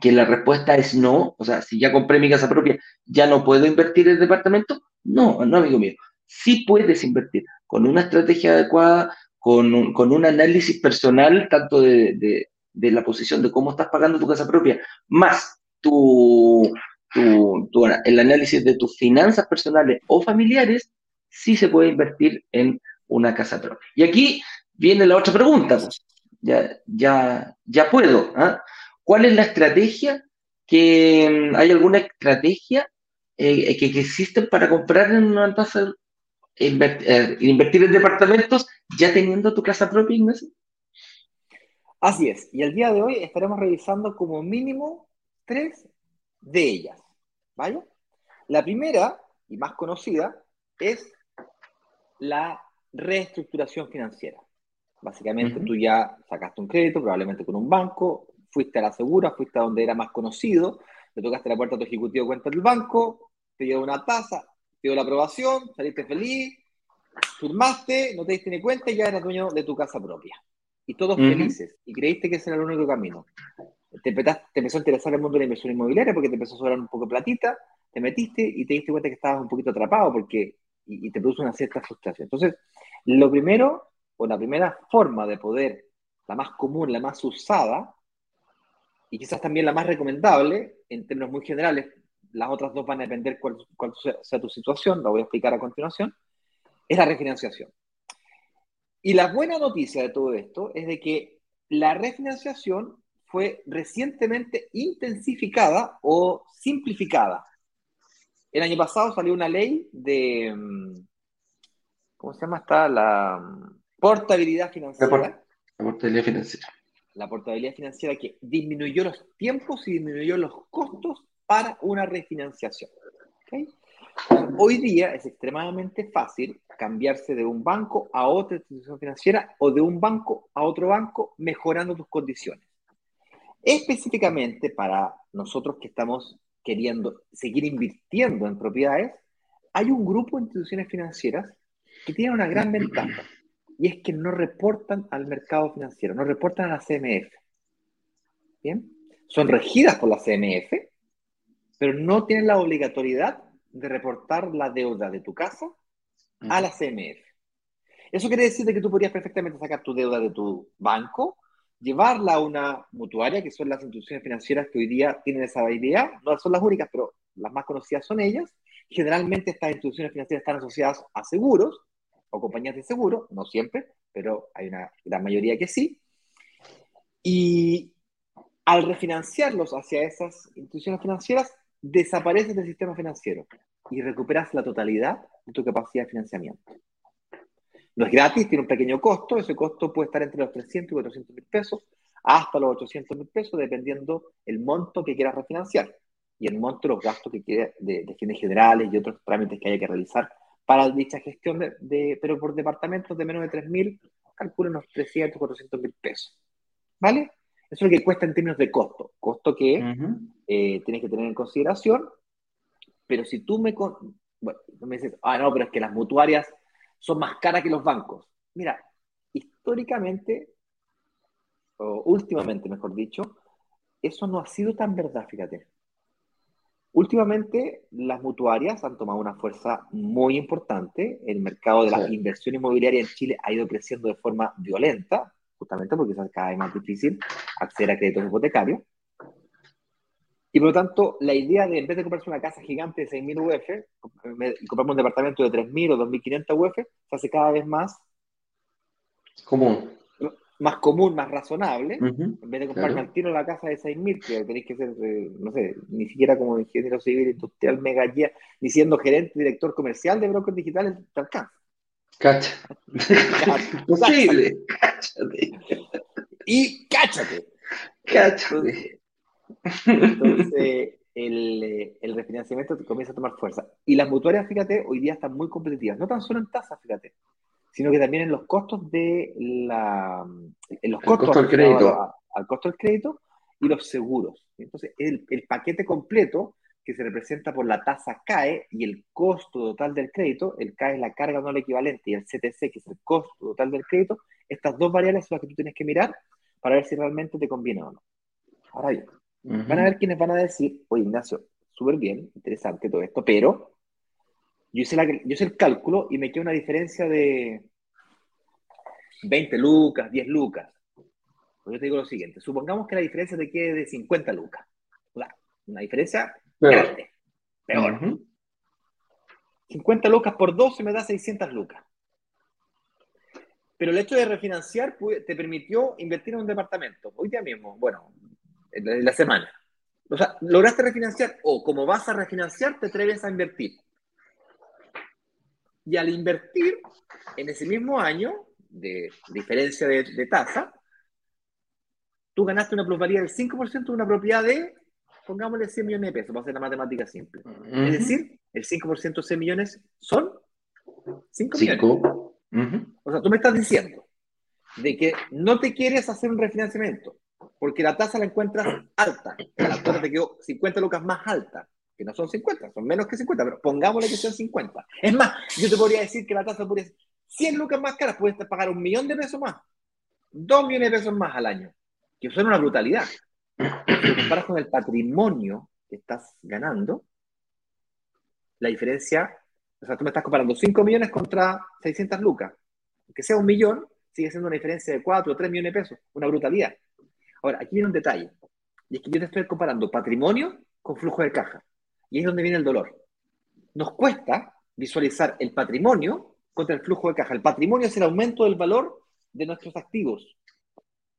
que la respuesta es no, o sea, si ya compré mi casa propia, ¿ya no puedo invertir en departamento? No, no, amigo mío. Sí puedes invertir con una estrategia adecuada, con un, con un análisis personal, tanto de de la posición de cómo estás pagando tu casa propia, más tu, tu, el análisis de tus finanzas personales o familiares, sí se puede invertir en una casa propia. Y aquí viene la otra pregunta. Pues. Ya, ya, ya puedo. ¿ah? ¿Cuál es la estrategia? Que, ¿Hay alguna estrategia eh, que, que existen para comprar en una tasa, invertir, eh, invertir en departamentos ya teniendo tu casa propia, Ignacio? Así es, y el día de hoy estaremos revisando como mínimo tres de ellas. ¿Vale? La primera y más conocida es la reestructuración financiera. Básicamente tú ya sacaste un crédito, probablemente con un banco, fuiste a la segura, fuiste a donde era más conocido, le tocaste la puerta a tu ejecutivo de cuenta del banco, te dio una tasa, te dio la aprobación, saliste feliz, firmaste, no te diste ni cuenta y ya eras dueño de tu casa propia y todos felices, y creíste que ese era el único camino. Te, te, empezó a interesar el mundo de la inversión inmobiliaria porque te empezó a sobrar un poco de platita, te metiste y te diste cuenta que estabas un poquito atrapado porque, y, te produjo una cierta frustración. Entonces, lo primero, o la primera forma de poder, la más común, la más usada, y quizás también la más recomendable, en términos muy generales, las otras dos van a depender cuál, sea tu situación, la voy a explicar a continuación, es la refinanciación. Y la buena noticia de todo esto es de que la refinanciación fue recientemente intensificada o simplificada. El año pasado salió una ley de, mm, ¿cómo se llama? Está la mm, portabilidad financiera. La, portabilidad financiera. La portabilidad financiera que disminuyó los tiempos y disminuyó los costos para una refinanciación. ¿Okay? Hoy día es extremadamente fácil cambiarse de un banco a otra institución financiera o de un banco a otro banco mejorando tus condiciones. Específicamente para nosotros que estamos queriendo seguir invirtiendo en propiedades, hay un grupo de instituciones financieras que tienen una gran ventaja y es que no reportan al mercado financiero, no reportan a la CMF. ¿Bien? Son regidas por la CMF, pero no tienen la obligatoriedad de reportar la deuda de tu casa a la CMF. Eso quiere decir que tú podrías perfectamente sacar tu deuda de tu banco, llevarla a una mutuaria, que son las instituciones financieras que hoy día tienen esa habilidad. No son las únicas, pero las más conocidas son ellas. Generalmente estas instituciones financieras están asociadas a seguros o compañías de seguro, no siempre, pero hay una gran mayoría que sí. Y al refinanciarlos hacia esas instituciones financieras, desapareces del sistema financiero y recuperas la totalidad de tu capacidad de financiamiento. No es gratis, tiene un pequeño costo, ese costo puede estar entre los 300 y 400 mil pesos hasta los 800 mil pesos, dependiendo el monto que quieras refinanciar. y el monto de los gastos que quede de, de fines generales y otros trámites que haya que realizar para dicha gestión, de, pero por departamentos de menos de 3.000, calculo unos 300, 400 mil pesos. ¿Vale? Eso es lo que cuesta en términos de costo. Costo que eh, tienes que tener en consideración, pero si tú me, bueno, me dices, ah, no, pero es que las mutuarias son más caras que los bancos. Mira, históricamente, o últimamente, mejor dicho, eso no ha sido tan verdad, fíjate. Últimamente, las mutuarias han tomado una fuerza muy importante. El mercado de la inversión inmobiliaria en Chile ha ido creciendo de forma violenta, justamente porque es cada vez más difícil acceder a créditos hipotecarios. Y por lo tanto, la idea de, en vez de comprarse una casa gigante de 6.000 UF y comprarme un departamento de 3.000 o 2.500 UF, se hace cada vez más común más común, más razonable, en vez de comprarme al tiro la casa de 6.000, que tenéis que ser, eh, no sé, ni siquiera como ingeniero civil industrial mega guía, ni siendo gerente, director comercial de brokers digitales, te alcanza. Cacha. *laughs* Posible. Cáchate. Y cáchate. Cáchate. Entonces, *laughs* el, eh, el refinanciamiento comienza a tomar fuerza. Y las mutuarias, fíjate, hoy día están muy competitivas, no tan solo en tasas, fíjate sino que también en los costos de la en los costos costo del crédito. al costo del crédito y los seguros. Entonces, el, el, paquete completo que se representa por la tasa CAE y el costo total del crédito, el CAE es la carga no equivalente y el CTC, que es el costo total del crédito, estas dos variables son las que tú tienes que mirar para ver si realmente te conviene o no. Ahora bien, van a ver quienes van a decir, oye Ignacio, súper bien, interesante todo esto, pero yo hice, la, yo hice el cálculo y me queda una diferencia de 20 lucas, 10 lucas. Pues yo te digo lo siguiente, supongamos que la diferencia te quede de 50 lucas. Una diferencia grande, peor. 50 lucas por 12 me da 600 lucas. Pero el hecho de refinanciar te permitió invertir en un departamento. Hoy día mismo, bueno, en la semana. O sea, lograste refinanciar o como vas a refinanciar, te atreves a invertir. Y al invertir en ese mismo año, de diferencia de, tasa, tú ganaste una plusvalía del 5% de una propiedad de, pongámosle 100 millones de pesos, para hacer la matemática simple. Es decir, el 5% de 100 millones son 5 millones. O sea, tú me estás diciendo de que no te quieres hacer un refinanciamiento porque la tasa la encuentras alta, la cuota te quedó 50 lucas más alta que no son 50, son menos que 50, pero pongámosle que sean 50. Es más, yo te podría decir que la tasa podría ser 100 lucas más caras, puedes pagar un millón de pesos más, dos millones de pesos más al año, que suena una brutalidad. Si comparas con el patrimonio que estás ganando, la diferencia, o sea, tú me estás comparando 5 millones contra 600 lucas, que sea un millón, sigue siendo una diferencia de 4 o 3 millones de pesos, una brutalidad. Ahora, aquí viene un detalle, y es que yo te estoy comparando patrimonio con flujo de caja. Y es donde viene el dolor. Nos cuesta visualizar el patrimonio contra el flujo de caja. El patrimonio es el aumento del valor de nuestros activos.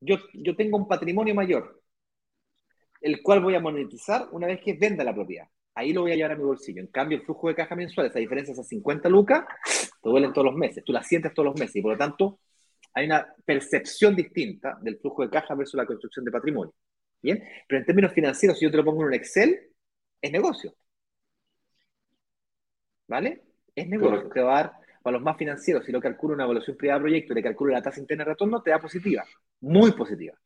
Yo, yo tengo un patrimonio mayor, el cual voy a monetizar una vez que venda la propiedad. Ahí lo voy a llevar a mi bolsillo. En cambio, el flujo de caja mensual, esa diferencia, esas 50 lucas, te duelen todos los meses. Tú la sientes todos los meses y por lo tanto hay una percepción distinta del flujo de caja versus la construcción de patrimonio. ¿Bien? Pero en términos financieros, si yo te lo pongo en un Excel, es negocio. ¿Vale? Es negocio. Te va a dar, para los más financieros, si lo calculo una evaluación privada de proyecto y le calculo la tasa interna de retorno, te da positiva. Muy positiva.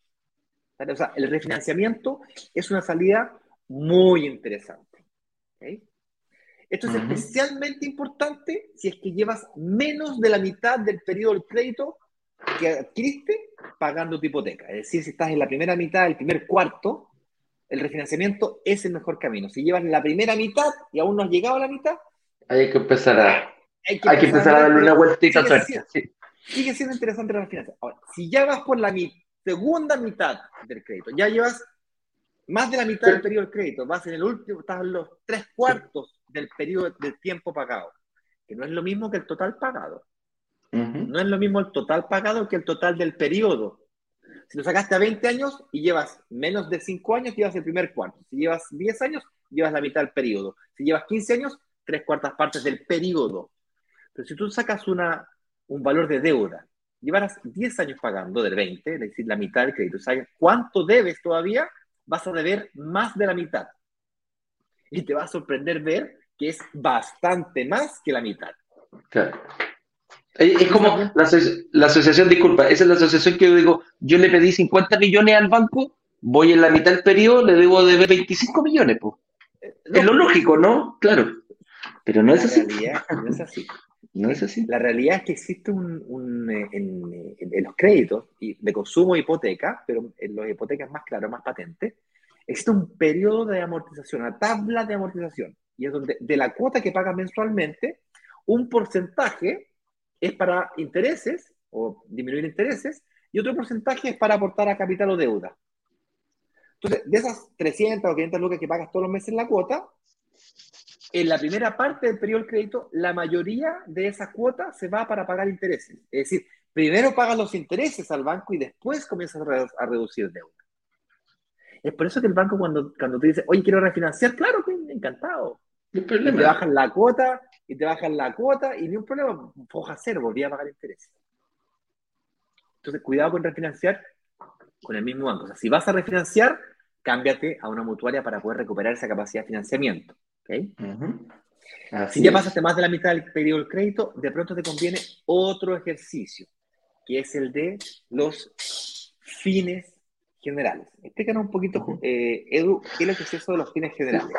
O sea, el refinanciamiento es una salida muy interesante. Esto es especialmente importante si es que llevas menos de la mitad del periodo del crédito que adquiriste pagando tu hipoteca. Es decir, si estás en la primera mitad, el primer cuarto, el refinanciamiento es el mejor camino. Si llevas la primera mitad y aún no has llegado a la mitad, hay que empezar a, hay que, empezar a, darle una vueltita sigue, sigue siendo interesante la finanza. Ahora, si ya vas por la segunda mitad del crédito, ya llevas más de la mitad del periodo del crédito, vas en el último, estás en los tres cuartos del periodo del tiempo pagado, que no es lo mismo que el total pagado. No es lo mismo el total pagado que el total del periodo. Si lo sacaste a 20 años y llevas menos de 5 años, llevas el primer cuarto. Si llevas 10 años, llevas la mitad del periodo. Si llevas 15 años, tres cuartas partes del periodo. Pero si tú sacas una, un valor de deuda, llevarás 10 años pagando del 20, es decir, la mitad del crédito, ¿sabes cuánto debes todavía? Vas a deber más de la mitad. y te va a sorprender ver que es bastante más que la mitad. Claro. Es como la, la, asociación, disculpa, esa es la asociación que yo digo, yo le pedí 50 millones al banco, voy en la mitad del periodo, le debo de 25 millones, pues. es lo lógico, ¿no? Claro. Pero no es así. no es así. No es así. La realidad es que existe un, eh, en, los créditos de consumo de hipoteca, pero en las hipotecas más claro, más patente, existe un periodo de amortización, una tabla de amortización. Y es donde de la cuota que pagas mensualmente, un porcentaje es para intereses o disminuir intereses y otro porcentaje es para aportar a capital o deuda. Entonces, de esas 300 o 500 lucas que pagas todos los meses en la cuota, en la primera parte del periodo del crédito, la mayoría de esa cuota se va para pagar intereses. Es decir, primero pagas los intereses al banco y después comienzas a, reducir deuda. Es por eso que el banco cuando, cuando te dice, oye, quiero refinanciar, claro que encantado. Y te bajan la cuota, y te bajan la cuota, y ni un problema, foja cero, volví a pagar intereses. Entonces, cuidado con refinanciar con el mismo banco. O sea, si vas a refinanciar, cámbiate a una mutuaria para poder recuperar esa capacidad de financiamiento. Si ya pasaste más de la mitad del periodo del crédito, de pronto te conviene otro ejercicio, que es el de los fines generales. Explícanos un poquito, eh, Edu, ¿qué es lo que es eso de los fines generales?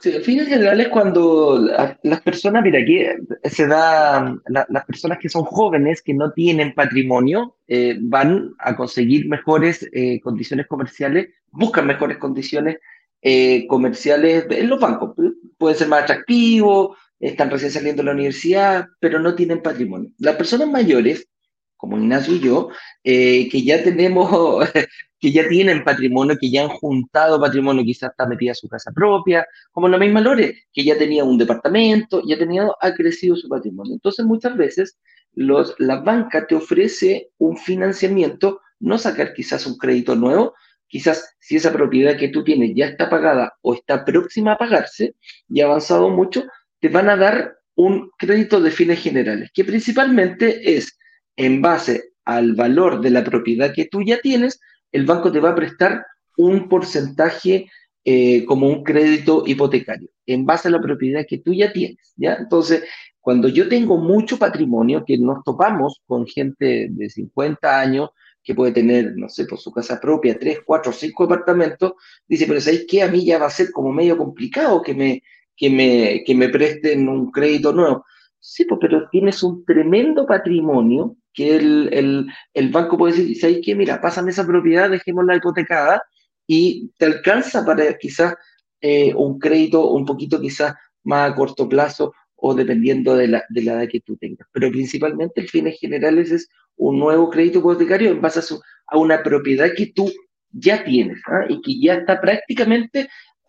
Sí, fines generales cuando las personas, mira, aquí se da, las personas que son jóvenes, que no tienen patrimonio, eh, van a conseguir mejores eh, condiciones comerciales, buscan mejores condiciones eh, comerciales en los bancos. Pueden ser más atractivos, están recién saliendo de la universidad, pero no tienen patrimonio. Las personas mayores, como Ignacio y yo, eh, que ya tenemos, *laughs* que ya tienen patrimonio, que ya han juntado patrimonio, quizás está metida su casa propia, como la misma Lore, que ya tenía un departamento, ya tenía, ha crecido su patrimonio. Entonces, muchas veces, los, la banca te ofrece un financiamiento, no sacar quizás un crédito nuevo, quizás si esa propiedad que tú tienes ya está pagada o está próxima a pagarse y ha avanzado mucho, te van a dar un crédito de fines generales, que principalmente es en base al valor de la propiedad que tú ya tienes, el banco te va a prestar un porcentaje eh, como un crédito hipotecario, en base a la propiedad que tú ya tienes, ¿ya? Entonces, cuando yo tengo mucho patrimonio, que nos topamos con gente de 50 años, que puede tener, no sé, por su casa propia, tres, cuatro, cinco departamentos, dice, pero ¿sabéis qué? A mí ya va a ser como medio complicado que me, que me, que me presten un crédito nuevo. Sí, pues, pero tienes un tremendo patrimonio que el, el, el banco puede decir, ¿sabéis qué? Mira, pásame esa propiedad, dejémosla hipotecada y te alcanza para quizás eh, un crédito un poquito quizás más a corto plazo o dependiendo de la, de la edad que tú tengas. Pero principalmente el fines generales es un nuevo crédito hipotecario en base a, una propiedad que tú ya tienes ¿ah? y que ya está prácticamente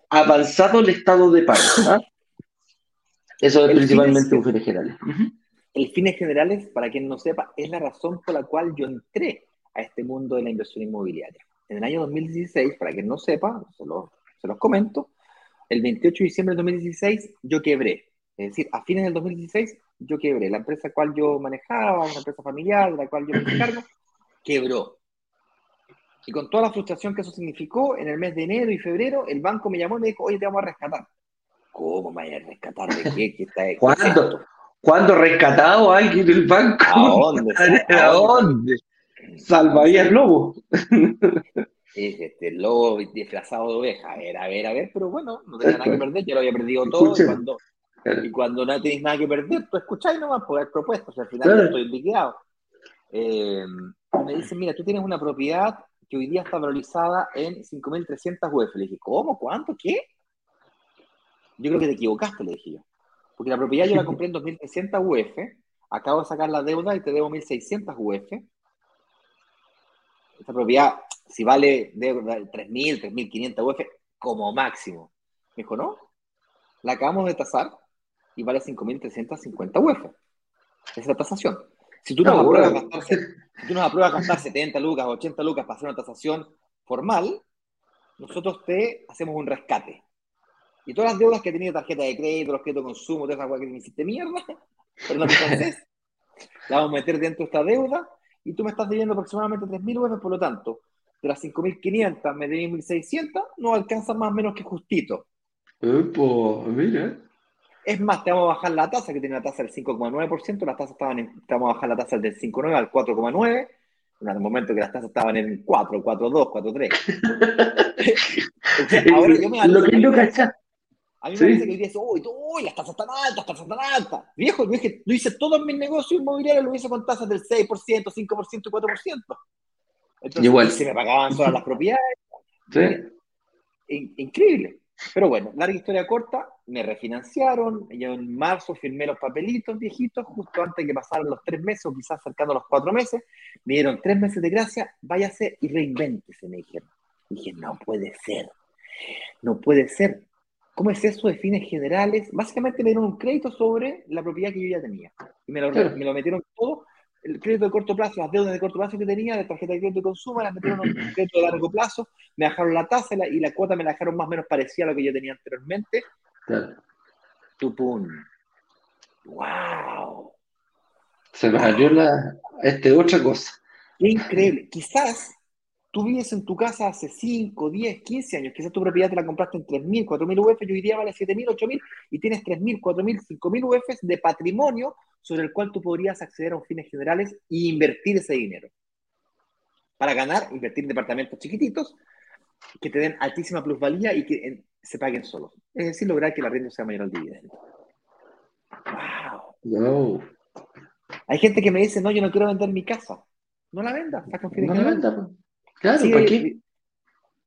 avanzado el estado de pago. ¿ah? Eso es principalmente un fines generales. El fines generales, para quien no sepa, es la razón por la cual yo entré a este mundo de la inversión inmobiliaria. En el año 2016, para quien no sepa, se, se los comento, el 28 de diciembre del 2016 yo quebré. Es decir, a fines del 2016 yo quebré. La empresa cual yo manejaba, una empresa familiar, de la cual yo me encargo, quebró. Y con toda la frustración que eso significó, en el mes de enero y febrero, el banco me llamó y me dijo, oye, te vamos a rescatar. ¿Cómo me voy a rescatar? ¿De qué? ¿Qué está ¿Cuándo? ¿Cuándo rescatado alguien del banco? ¿A dónde? *laughs* ¿A dónde? Salvaría lobo. *laughs* este, el lobo disfrazado de oveja. A ver, a ver, a ver, pero bueno, no tenía nada que perder, yo lo había perdido todo. Y cuando, y cuando no tienes nada que perder, tú escucháis nomás por haber propuesto, o sea, al final yo estoy liquidado. Eh, me dicen, mira, tú tienes una propiedad que hoy día está valorizada en 5.300 UF. Le dije, ¿cómo? ¿Cuánto? ¿Qué? Yo creo que te equivocaste, le dije yo. Porque la propiedad yo la *laughs* compré en 2.300 UF, acabo de sacar la deuda y te debo 1.600 UF. Esta propiedad, si vale 3.000, 3.500 UF, como máximo. Me dijo, no, la acabamos de tasar y vale 5.350 UF. Esa es la tasación. Si tú, nos apruebas gastar, si tú nos apruebas gastar 70 lucas, 80 lucas para hacer una tasación formal, nosotros te hacemos un rescate. Y todas las deudas que he tenido, tarjeta de crédito, los créditos de consumo, toda esa cosa que me hiciste mierda, *laughs* perdón, entonces, la vamos a meter dentro de esta deuda y tú me estás debiendo aproximadamente 3.000 UF, por lo tanto, de las 5.500 me debí 1.600, no alcanza más o menos que justito. Epo, mira. Es más, te vamos a bajar la tasa, que tiene una tasa del 5,9%, las tasas estaban en, te vamos a bajar la tasa del 5,9 al 4,9, en el momento que las tasas estaban en 4, 4,2, 4,3. ahora yo me Lo que no cachas. A mí me parece que hoy día dice, uy, uy, las tasas están altas, las tasas están altas. Viejo, yo dije, lo hice todo en mis negocios inmobiliarios, lo hice con tasas del 6%, 5% y 4%. Entonces, Igual. se me pagaban todas las propiedades. Sí. Increíble. Pero bueno, larga historia corta, me refinanciaron, yo en marzo firmé los papelitos viejitos, justo antes de que pasaran los tres meses, o quizás acercando los cuatro meses, me dieron tres meses de gracia, váyase y reinvéntese, me dijeron. dije, no puede ser, no puede ser. ¿Cómo es eso de fines generales? Básicamente me dieron un crédito sobre la propiedad que yo ya tenía. Y me lo, me lo metieron todo el crédito de corto plazo, las deudas de corto plazo que tenía, la tarjeta de crédito de consumo, las metieron en un *clears throat* crédito de largo plazo, me dejaron la tasa y la cuota me la dejaron más o menos parecida a lo que yo tenía anteriormente. Claro. Tupun. ¡Wow! Se me salió la, este, otra cosa. increíble. Quizás tú vives en tu casa hace 5, 10, 15 años, quizás tu propiedad te la compraste en 3.000, 4.000 UF, yo diría vale 7.000, 8.000, y tienes 3.000, 4.000, 5.000 UF de patrimonio sobre el cual tú podrías acceder a un fines generales e invertir ese dinero. Para ganar, invertir en departamentos chiquititos que te den altísima plusvalía y que se paguen solos. Es decir, lograr que la renta sea mayor al dividendo. ¡Wow! Hay gente que me dice, no, yo no quiero vender mi casa. No la venda, saca un No la venda, pues. Claro, ¿para qué?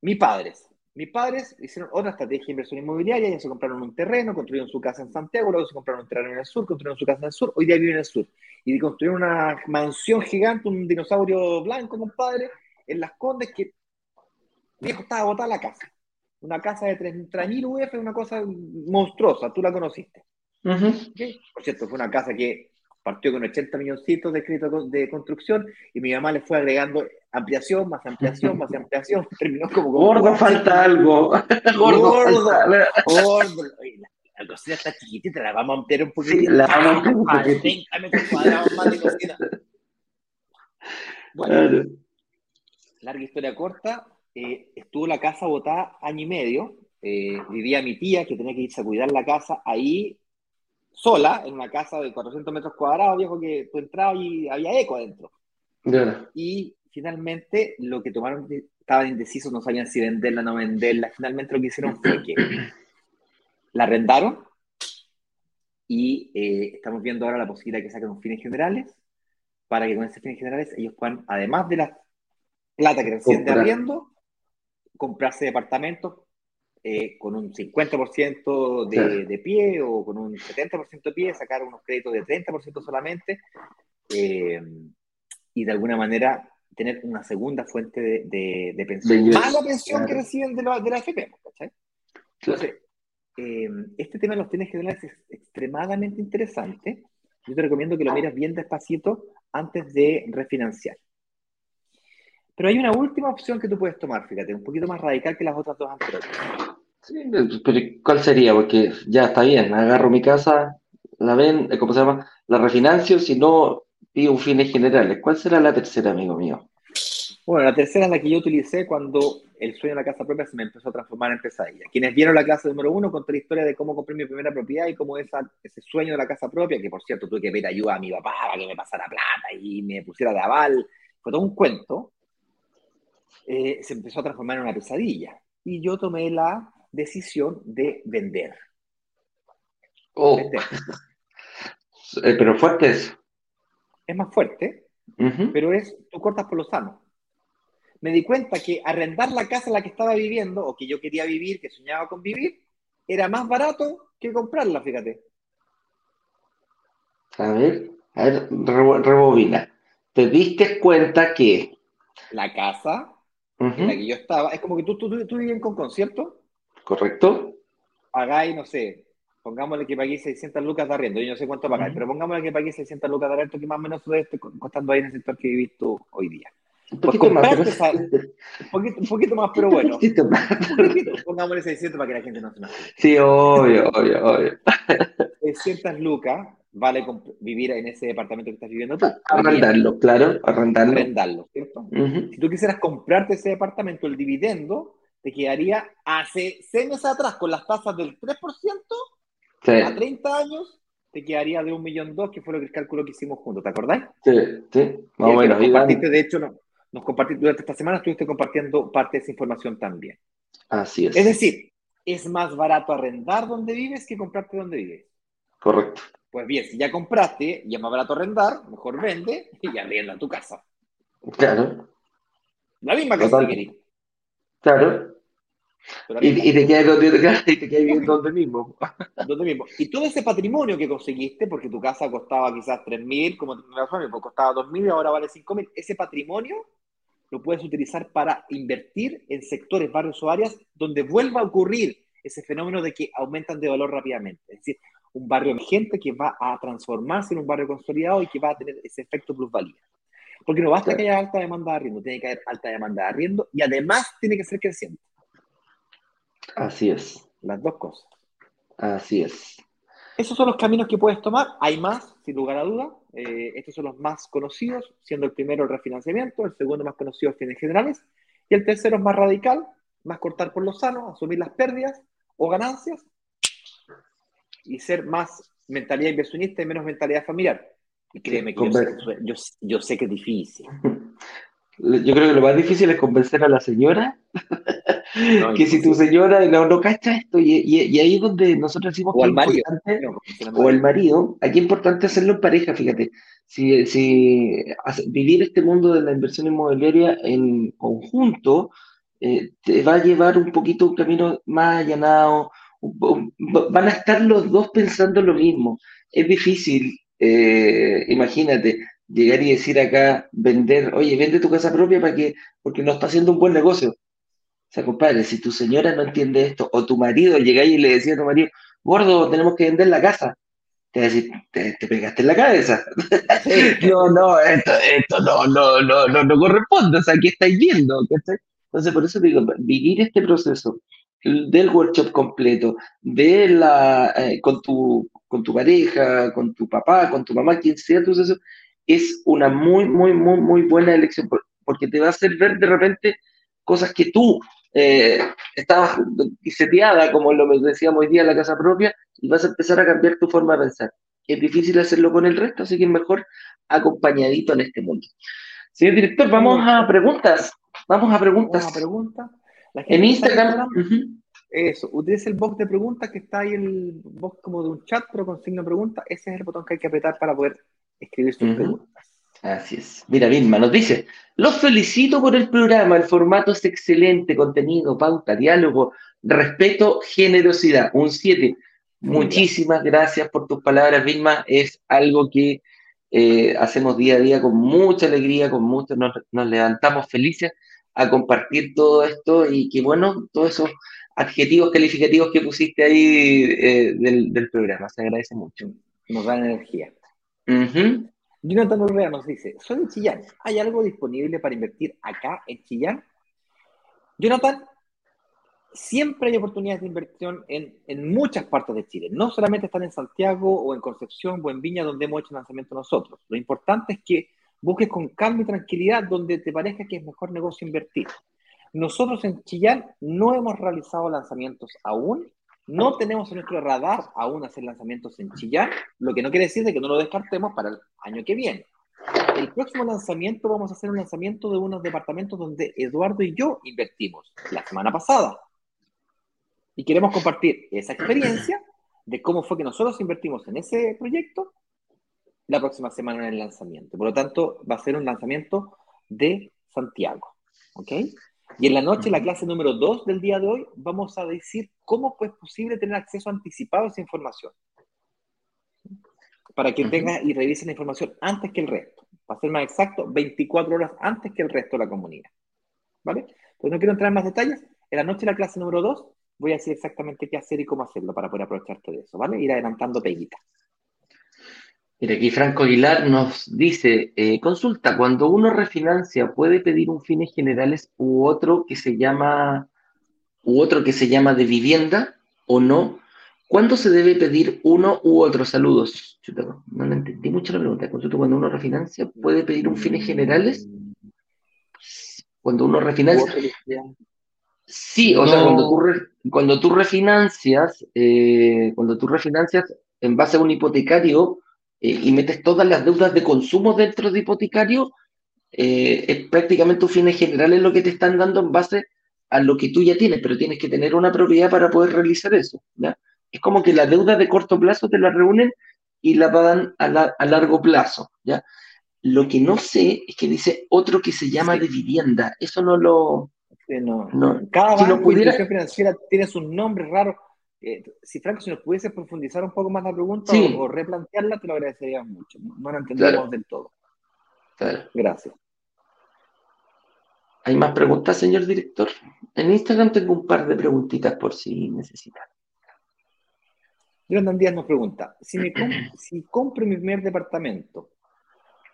Mis padres. Mis padres hicieron otra estrategia de inversión inmobiliaria, ya se compraron un terreno, construyeron su casa en Santiago, luego se compraron un terreno en el sur, construyeron su casa en el sur, hoy día viven en el sur. Y construyeron una mansión gigante, un dinosaurio blanco, compadre, en Las Condes, que viejo estaba agotada la casa. Una casa de 3.000 UF, una cosa monstruosa, tú la conociste. Por cierto, fue una casa que partió con 80 milloncitos de crédito de construcción y mi mamá le fue agregando ampliación, más ampliación, más ampliación, *laughs* terminó como... *laughs* gordo, falta algo. gordo, gordo, gordo. La, cocina está chiquitita, la vamos a ampliar un poquito. Sí, la vamos a ampliar un poquito. más de cocina. Bueno, larga historia corta, eh, estuvo la casa botada año y medio, eh, vivía mi tía que tenía que irse a cuidar la casa, ahí sola, en una casa de 400 metros cuadrados, viejo, que tú entrabas y había eco adentro. Y finalmente lo que tomaron, estaban indecisos, no sabían si venderla o no venderla. Finalmente lo que hicieron fue que *clears throat* la arrendaron y eh, estamos viendo ahora la posibilidad de que saquen unos fines generales para que con esos fines generales ellos puedan, además de la plata que reciben de arriendo, comprarse departamentos eh, con un 50% de, de, pie o con un 70% de pie, sacar unos créditos de 30% solamente eh, y de alguna manera tener una segunda fuente de, de, pensión, más la pensión que reciben de la, de la FP. Entonces, eh, este tema de los bienes generales es extremadamente interesante. Yo te recomiendo que lo mires bien despacito antes de refinanciar. Pero hay una última opción que tú puedes tomar, fíjate, un poquito más radical que las otras dos anteriores. Sí, pero ¿cuál sería? Porque ya está bien, agarro mi casa, la ven, ¿cómo se llama? La refinancio, si no pido fines generales. ¿Cuál será la tercera, amigo mío? Bueno, la tercera es la que yo utilicé cuando el sueño de la casa propia se me empezó a transformar en pesadilla. Quienes vieron la clase número uno, conté la historia de cómo compré mi primera propiedad y cómo ese sueño de la casa propia, que por cierto tuve que pedir ayuda a mi papá para que me pasara plata y me pusiera de aval, fue todo un cuento, eh, se empezó a transformar en una pesadilla. Y yo tomé la decisión de vender. Oh. *laughs* Eh, pero fuerte eso. Es más fuerte, pero es, tú cortas por lo sano. Me di cuenta que arrendar la casa en la que estaba viviendo, o que yo quería vivir, que soñaba con vivir, era más barato que comprarla, fíjate. A ver, a ver, rebobina. ¿Te diste cuenta que... La casa en la que yo estaba, es como que tú, tú, tú, vives en Concon, ¿cierto? ¿Correcto? Pagáis, no sé, pongámosle que paguéis 600 lucas de arriendo, yo no sé cuánto pagáis, pero pongámosle que paguéis 600 lucas de arriendo, que más o menos debe estar costando ahí en el sector que vivís tú hoy día. Un poquito, más, un, poquito, más, pero bueno. *laughs* Un poquito más. pongámosle 600 para que la gente no se nos... Sí, obvio, obvio, obvio. *laughs* 600 lucas vale vivir en ese departamento que estás viviendo tú. Arrendarlo, claro, arrendarlo. Arrendarlo, ¿cierto? Si tú quisieras comprarte ese departamento, el dividendo te quedaría hace seis meses atrás con las tasas del 3% a 30 años, te quedaría de un millón dos, que fue lo que el cálculo que hicimos juntos, ¿te acordáis? Sí, sí, más o menos. Compartiste, de hecho, no, nos compartiste durante esta semana, estuviste compartiendo parte de esa información también. Así es. Es decir, es más barato arrendar donde vives que comprarte donde vives. Correcto. Pues bien, si ya compraste y es más barato arrendar, mejor vende y arrienda tu casa. Claro. La misma casa que Claro. *laughs* Y, te quedas donde, mismo. *laughs* donde mismo. Y todo ese patrimonio que conseguiste, porque tu casa costaba quizás 3.000, como pues costaba 2.000 y ahora vale 5.000, ese patrimonio lo puedes utilizar para invertir en sectores, barrios o áreas donde vuelva a ocurrir ese fenómeno de que aumentan de valor rápidamente. Es decir, un barrio emergente que va a transformarse en un barrio consolidado y que va a tener ese efecto plusvalía. Porque no basta que haya alta demanda de arriendo, tiene que haber alta demanda de arriendo y además tiene que ser creciente. Así es. Las dos cosas. Así es. Esos son los caminos que puedes tomar. Hay más, sin lugar a duda. Eh, estos son los más conocidos, siendo el primero el refinanciamiento, el segundo más conocido el fines generales, y el tercero es más radical, más cortar por lo sano, asumir las pérdidas o ganancias y ser más mentalidad inversionista y menos mentalidad familiar. Y créeme que yo sé, yo sé que es difícil. *laughs* Yo creo que lo más difícil es convencer a la señora que si tu señora no, no cacha esto, y, ahí es donde nosotros decimos o el marido, o el marido, aquí es importante hacerlo en pareja, fíjate, si, si vivir este mundo de la inversión inmobiliaria en conjunto eh, te va a llevar un poquito un camino más allanado, van a estar los dos pensando lo mismo, es difícil, eh, imagínate, llegar y decir acá, vender, oye, vende tu casa propia para que, porque no está haciendo un buen negocio sea, compadre, si tu señora no entiende esto, o tu marido llega y le decía a tu marido, gordo, tenemos que vender la casa, te va a decir, te, pegaste en la cabeza. no, *laughs* no, esto, esto no, no, no, no, no corresponde, o sea, ¿qué estáis viendo? Entonces, por eso digo, vivir este proceso del workshop completo, de la, eh, con, tu, con tu pareja, con tu papá, con tu mamá, quien sea tu suceso, es una muy, muy, muy, muy buena elección, porque te va a hacer ver de repente cosas que tú eh, estabas seteada, como lo decíamos hoy día en la casa propia, y vas a empezar a cambiar tu forma de pensar. Es difícil hacerlo con el resto, así que es mejor acompañadito en este mundo. Señor director, vamos a preguntas. Vamos a preguntas. Vamos a preguntas. En Instagram. Eso, utilice el box de preguntas que está ahí, el box como de un chat, pero con signo de pregunta. Ese es el botón que hay que apretar para poder escribir sus preguntas. Así es. Mira, Vilma nos dice, los felicito por el programa, el formato es excelente, contenido, pauta, diálogo, respeto, generosidad, un 7. Muchísimas gracias por tus palabras, Vilma. Es algo que eh, hacemos día a día con mucha alegría, con mucho, nos, levantamos felices a compartir todo esto y que bueno, todos esos adjetivos calificativos que pusiste ahí eh, del, programa, se agradece mucho. Nos dan energía. Jonathan Urrea nos dice, soy de Chillán, ¿hay algo disponible para invertir acá en Chillán? Jonathan, siempre hay oportunidades de inversión en, en, muchas partes de Chile. No solamente están en Santiago o en Concepción o en Viña donde hemos hecho lanzamiento nosotros. Lo importante es que busques con calma y tranquilidad donde te parezca que es mejor negocio invertir. Nosotros en Chillán no hemos realizado lanzamientos aún, no tenemos en nuestro radar aún hacer lanzamientos en Chillán, lo que no quiere decir de que no lo descartemos para el año que viene. El próximo lanzamiento vamos a hacer un lanzamiento de unos departamentos donde Eduardo y yo invertimos la semana pasada. Y queremos compartir esa experiencia de cómo fue que nosotros invertimos en ese proyecto la próxima semana en el lanzamiento. Por lo tanto, va a ser un lanzamiento de Santiago. ¿Ok? Y en la noche, la clase número 2 del día de hoy, vamos a decir cómo es posible tener acceso anticipado a esa información. Para que tenga y revise la información antes que el resto. Para ser más exacto, 24 horas antes que el resto de la comunidad. ¿Vale? Pues no quiero entrar en más detalles. En la noche, la clase número 2, voy a decir exactamente qué hacer y cómo hacerlo para poder aprovecharte de eso. ¿Vale? Ir adelantando peguitas. Mira, aquí Franco Aguilar nos dice, eh, consulta, cuando uno refinancia, ¿puede pedir un fines generales u otro que se llama, u otro que se llama de vivienda o no? ¿Cuándo se debe pedir uno u otro? Saludos. no, entendí mucho la pregunta. Consulta, cuando uno refinancia, ¿puede pedir un fines generales? Cuando uno refinancia. Sí, o sea, cuando tú, cuando tú refinancias, eh, cuando tú refinancias en base a un hipotecario eh, y metes todas las deudas de consumo dentro de hipotecario, eh, es prácticamente un fin general en lo que te están dando en base a lo que tú ya tienes, pero tienes que tener una propiedad para poder realizar eso. ¿ya? Es como que la deuda de corto plazo te la reúnen y la pagan a, a largo plazo. ¿ya? Lo que no sé es que dice otro que se llama de vivienda. Eso no lo, no, Cada si banco pudiera... financiera tiene sus nombres raros. Eh, si Franco, si nos pudiese profundizar un poco más la pregunta o, replantearla, te lo agradecería mucho. No, la entendemos del todo. Gracias. ¿Hay más preguntas, señor director? En Instagram tengo un par de preguntitas por si necesitan. Jonathan Díaz nos pregunta, si, me *clears throat* si compro mi primer departamento,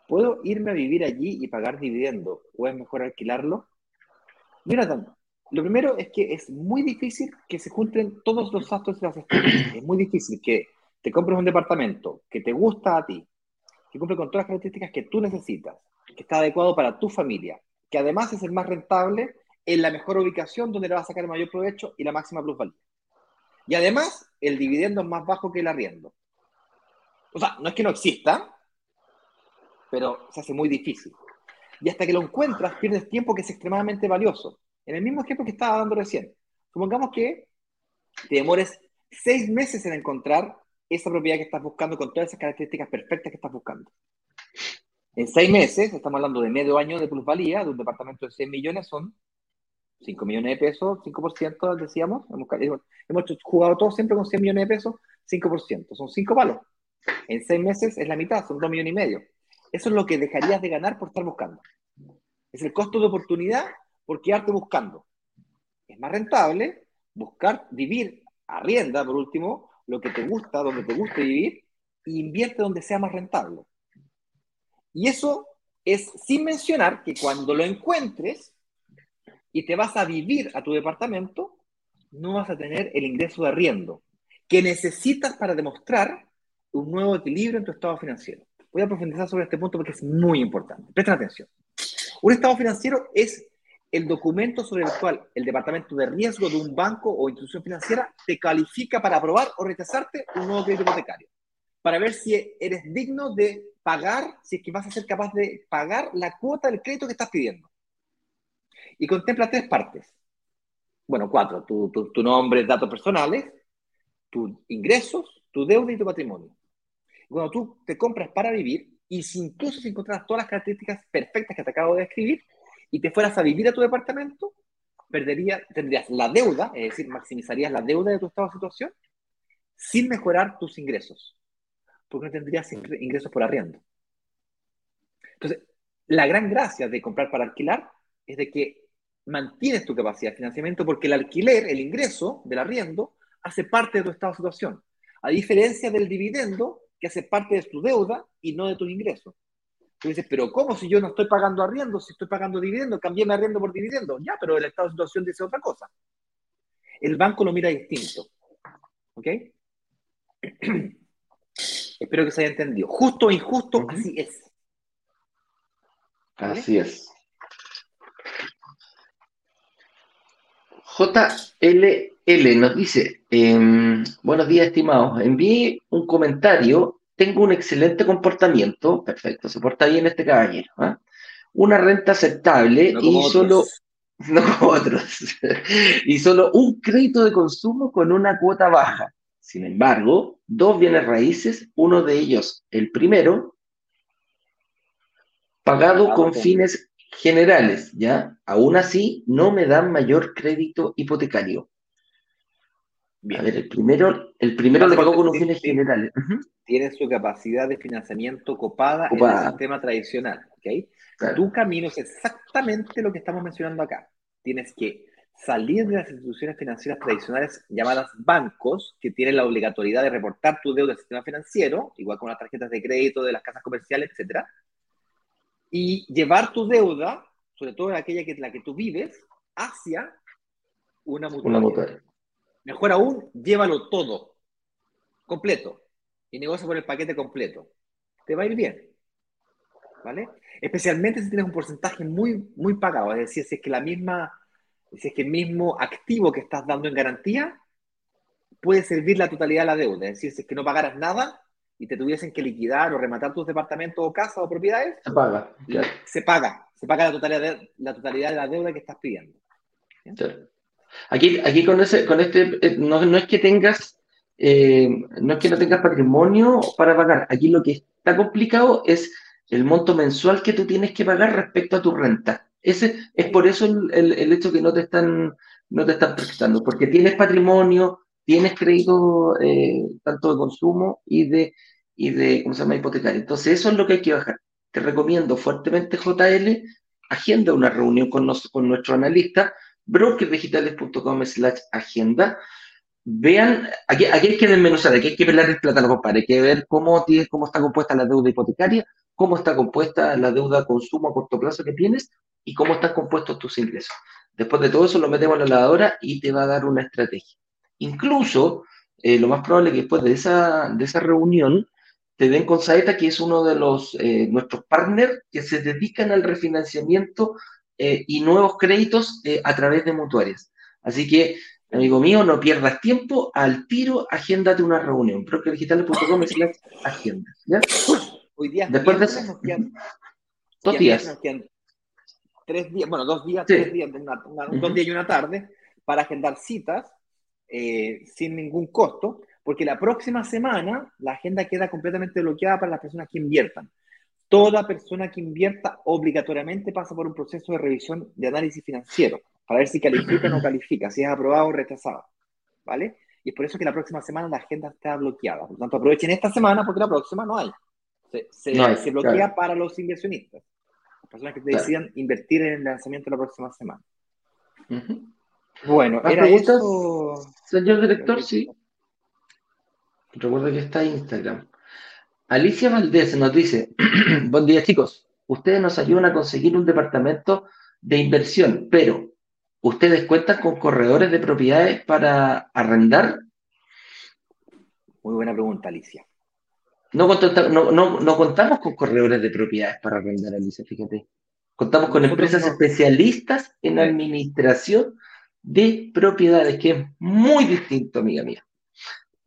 ¿puedo irme a vivir allí y pagar dividendo o es mejor alquilarlo? Jonathan, lo primero es que es muy difícil que se junten todos los actos de las estrellas. *clears throat* Es muy difícil que te compres un departamento que te gusta a ti, que cumple con todas las características que tú necesitas, que está adecuado para tu familia, que además es el más rentable en la mejor ubicación donde le vas a sacar el mayor provecho y la máxima plusvalía. Y además, el dividendo es más bajo que el arriendo. O sea, no es que no exista, pero se hace muy difícil y hasta que lo encuentras pierdes tiempo que es extremadamente valioso. En el mismo ejemplo que estaba dando recién, supongamos que te demores seis meses en encontrar esa propiedad que estás buscando con todas esas características perfectas que estás buscando. En seis meses, estamos hablando de medio año de plusvalía, de un departamento de 6 millones son 5 millones de pesos, 5%, decíamos. Hemos, hemos, jugado todo siempre con 100 millones de pesos, 5%. Son 5 palos. En seis meses es la mitad, son 2 millones y medio. Eso es lo que dejarías de ganar por estar buscando. Es el costo de oportunidad por quedarte buscando. Es más rentable buscar vivir arrienda, por último, lo que te gusta, donde te guste vivir, e invierte donde sea más rentable. Y eso es sin mencionar que cuando lo encuentres y te vas a vivir a tu departamento, no vas a tener el ingreso de arriendo que necesitas para demostrar un nuevo equilibrio en tu estado financiero. Voy a profundizar sobre este punto porque es muy importante. Presten atención. Un estado financiero es el documento sobre el cual el departamento de riesgo de un banco o institución financiera te califica para aprobar o rechazarte un nuevo crédito hipotecario. Para ver si eres digno de pagar, si es que vas a ser capaz de pagar la cuota del crédito que estás pidiendo. Y contempla tres partes. Bueno, cuatro. Tu, tu, tu nombre, datos personales, tus ingresos, tu deuda y tu patrimonio cuando tú te compras para vivir, y si incluso si encontraras todas las características perfectas que te acabo de describir, y te fueras a vivir a tu departamento, perdería, tendrías la deuda, es decir, maximizarías la deuda de tu estado de situación, sin mejorar tus ingresos, porque no tendrías ingresos por arriendo. Entonces, la gran gracia de comprar para alquilar es de que mantienes tu capacidad de financiamiento porque el alquiler, el ingreso del arriendo, hace parte de tu estado de situación. A diferencia del dividendo, que hace parte de tu deuda y no de tus ingresos. Tú dices, pero ¿cómo si yo no estoy pagando arriendo, si estoy pagando dividendo? mi arriendo por dividendo. Ya, pero el estado de situación dice otra cosa. El banco lo mira distinto. ¿Ok? *clears throat* Espero que se haya entendido. Justo o injusto, así es. Así es. JLL nos dice, em, buenos días estimados, envié un comentario, tengo un excelente comportamiento, perfecto, se porta bien este caballero, ¿ah? una renta aceptable y solo, *laughs* no otros, y solo un crédito de consumo con una cuota baja. Sin embargo, dos bienes raíces, uno de ellos, el primero, pagado con fines generales, ¿ya? Aún así, no me dan mayor crédito hipotecario. A ver, el primero, el primero le pagó con fines generales. Tiene su capacidad de financiamiento copada, en el sistema tradicional, ¿ok? Tu camino es exactamente lo que estamos mencionando acá. Tienes que salir de las instituciones financieras tradicionales llamadas bancos, que tienen la obligatoriedad de reportar tu deuda al sistema financiero, igual con las tarjetas de crédito de las casas comerciales, etcétera, y llevar tu deuda, sobre todo aquella que la que tú vives, hacia una mutualidad. Mejor aún, llévalo todo, completo, y negocia por el paquete completo. Te va a ir bien. ¿Vale? Especialmente si tienes un porcentaje muy, muy pagado, es decir, si es que la misma, Si es que el mismo activo que estás dando en garantía puede servir la totalidad de la deuda. Es decir, si es que no pagaras nada y te tuviesen que liquidar o rematar tus departamentos o casas o propiedades, se paga. Se paga. Se paga la totalidad de la, totalidad de la deuda que estás pidiendo. Aquí, aquí con, ese, con este, eh, no, no es que tengas, eh, no es que no tengas patrimonio para pagar. Aquí lo que está complicado es el monto mensual que tú tienes que pagar respecto a tu renta. Ese, es por eso el, el, el hecho que no te están, no te están prestando, porque tienes patrimonio, tienes crédito eh, tanto de consumo y de, y de, ¿cómo se llama?, hipotecario. Entonces, eso es lo que hay que bajar. Te recomiendo fuertemente, JL, agenda una reunión con, nos, con nuestro analista, brokerdigitales.com slash agenda. Vean, aquí, aquí hay que desmenuzar, aquí hay que pelar el plátano, compadre, hay que ver cómo, tienes, cómo está compuesta la deuda hipotecaria, cómo está compuesta la deuda consumo a corto plazo que tienes y cómo están compuestos tus ingresos. Después de todo eso lo metemos en la lavadora y te va a dar una estrategia. Incluso, eh, lo más probable es que después de esa, de esa reunión te den con Saeta, que es uno de los, eh, nuestros partners que se dedican al refinanciamiento eh, y nuevos créditos a través de mutuarias. Así que, amigo mío, no pierdas tiempo, al tiro, agéndate una reunión. Brokerdigitales.com es la agenda. ¿ya? Hoy día, después de eso, dos días. Tres días, bueno, dos días, tres días, dos días y una tarde para agendar citas eh, sin ningún costo, porque la próxima semana la agenda queda completamente bloqueada para las personas que inviertan. Toda persona que invierta obligatoriamente pasa por un proceso de revisión de análisis financiero para ver si califica o no *clears throat* califica, si es aprobado o rechazado. ¿Vale? Y es por eso que la próxima semana la agenda está bloqueada. Por lo tanto, aprovechen esta semana porque la próxima no hay. Se, bloquea para los inversionistas, las personas que decidan invertir en el lanzamiento de la próxima semana. Bueno, era eso. Señor director, sí. Recuerda que está Instagram. Alicia Valdés nos dice: *clears throat* Buen día, chicos. Ustedes nos ayudan a conseguir un departamento de inversión, pero ¿ustedes cuentan con corredores de propiedades para arrendar? Muy buena pregunta, Alicia. No, no, contamos con corredores de propiedades para arrendar, Alicia, fíjate. Contamos con empresas especialistas en administración de propiedades, que es muy distinto, amiga mía.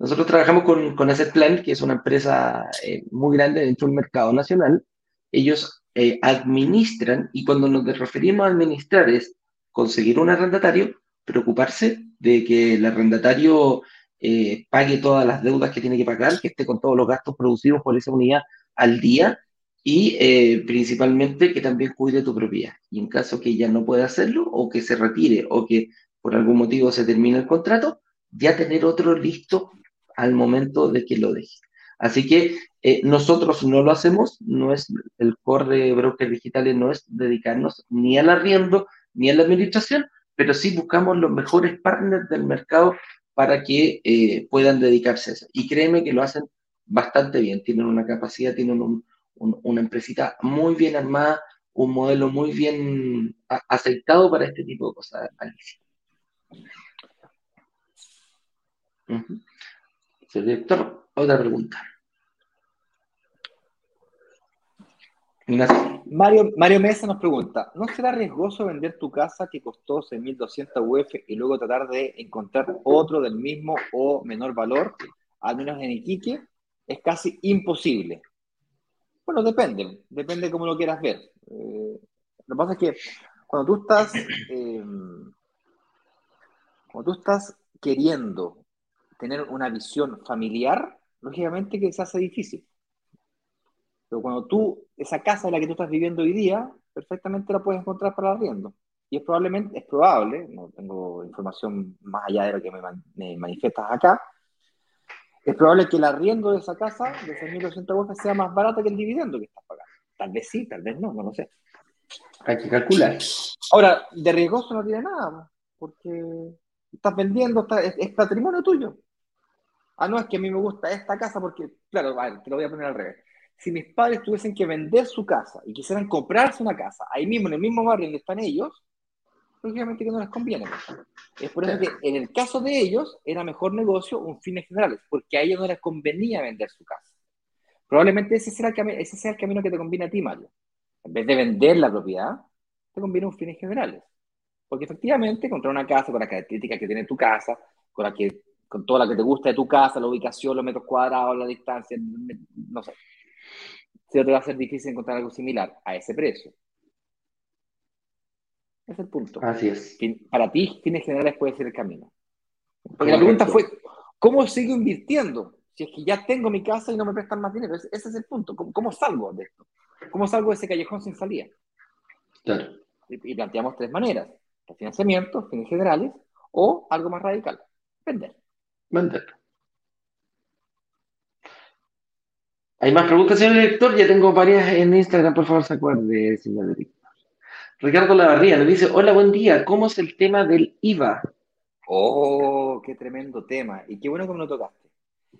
Nosotros trabajamos con, con Asset Plan, que es una empresa eh, muy grande dentro del mercado nacional. Ellos eh, administran, y cuando nos referimos a administrar es conseguir un arrendatario, preocuparse de que el arrendatario eh, pague todas las deudas que tiene que pagar, que esté con todos los gastos producidos por esa unidad al día y eh, principalmente que también cuide tu propiedad. Y en caso que ya no pueda hacerlo o que se retire o que por algún motivo se termine el contrato, ya tener otro listo al momento de que lo deje. Así que eh, nosotros no lo hacemos, no es el core de brokers digitales, no es dedicarnos ni al arriendo ni a la administración, pero sí buscamos los mejores partners del mercado para que eh, puedan dedicarse a eso. Y créeme que lo hacen bastante bien, tienen una capacidad, tienen un, una empresita muy bien armada, un modelo muy bien aceptado para este tipo de cosas, Alicia. Director, otra pregunta. Mario, Mario Mesa nos pregunta, ¿no será riesgoso vender tu casa que costó 6.200 UF y luego tratar de encontrar otro del mismo o menor valor, al menos en Iquique? Es casi imposible. Bueno, depende, depende cómo lo quieras ver. Eh, lo que pasa es que cuando tú estás, eh, cuando tú estás queriendo tener una visión familiar, lógicamente que se hace difícil. Pero cuando tú, esa casa en la que tú estás viviendo hoy día, perfectamente la puedes encontrar para arriendo. Y es probablemente, es probable, no tengo información más allá de lo que me, me manifiestas acá, es probable que el arriendo de esa casa de 6.200 UF sea más barata que el dividendo que estás pagando. Tal vez sí, tal vez no, no lo sé. Hay que calcular. Ahora, de riesgoso no tiene nada, porque estás vendiendo, es, patrimonio tuyo. Ah, no, es que a mí me gusta esta casa porque, claro, a ver, te lo voy a poner al revés. Si mis padres tuviesen que vender su casa y quisieran comprarse una casa ahí mismo, en el mismo barrio donde están ellos, lógicamente que no les conviene. Es por eso que en el caso de ellos era mejor negocio un fines generales, porque a ellos no les convenía vender su casa. Probablemente ese sea, el ese sea el camino que te conviene a ti, Mario. En vez de vender la propiedad, te conviene un fines generales. Porque efectivamente, encontrar una casa con las características que tiene tu casa, con, la que, con toda la que te gusta de tu casa, la ubicación, los metros cuadrados, la distancia, no sé. Si te va a ser difícil encontrar algo similar a ese precio. Ese es el punto. Así es. Para ti, fines generales puede ser el camino. Porque la pregunta fue, ¿cómo sigo invirtiendo? Si es que ya tengo mi casa y no me prestan más dinero. Ese es el punto. ¿Cómo, salgo de esto? ¿Cómo salgo de ese callejón sin salida? Claro. Y, planteamos tres maneras. Refinanciamiento, fines generales, o algo más radical, vender. Vender. ¿Hay más preguntas, señor director? Ya tengo varias en Instagram, por favor, se acuerde, señor director. Ricardo Lavarría nos dice, hola, buen día, ¿cómo es el tema del IVA? Oh, qué tremendo tema. Y qué bueno que me lo tocaste.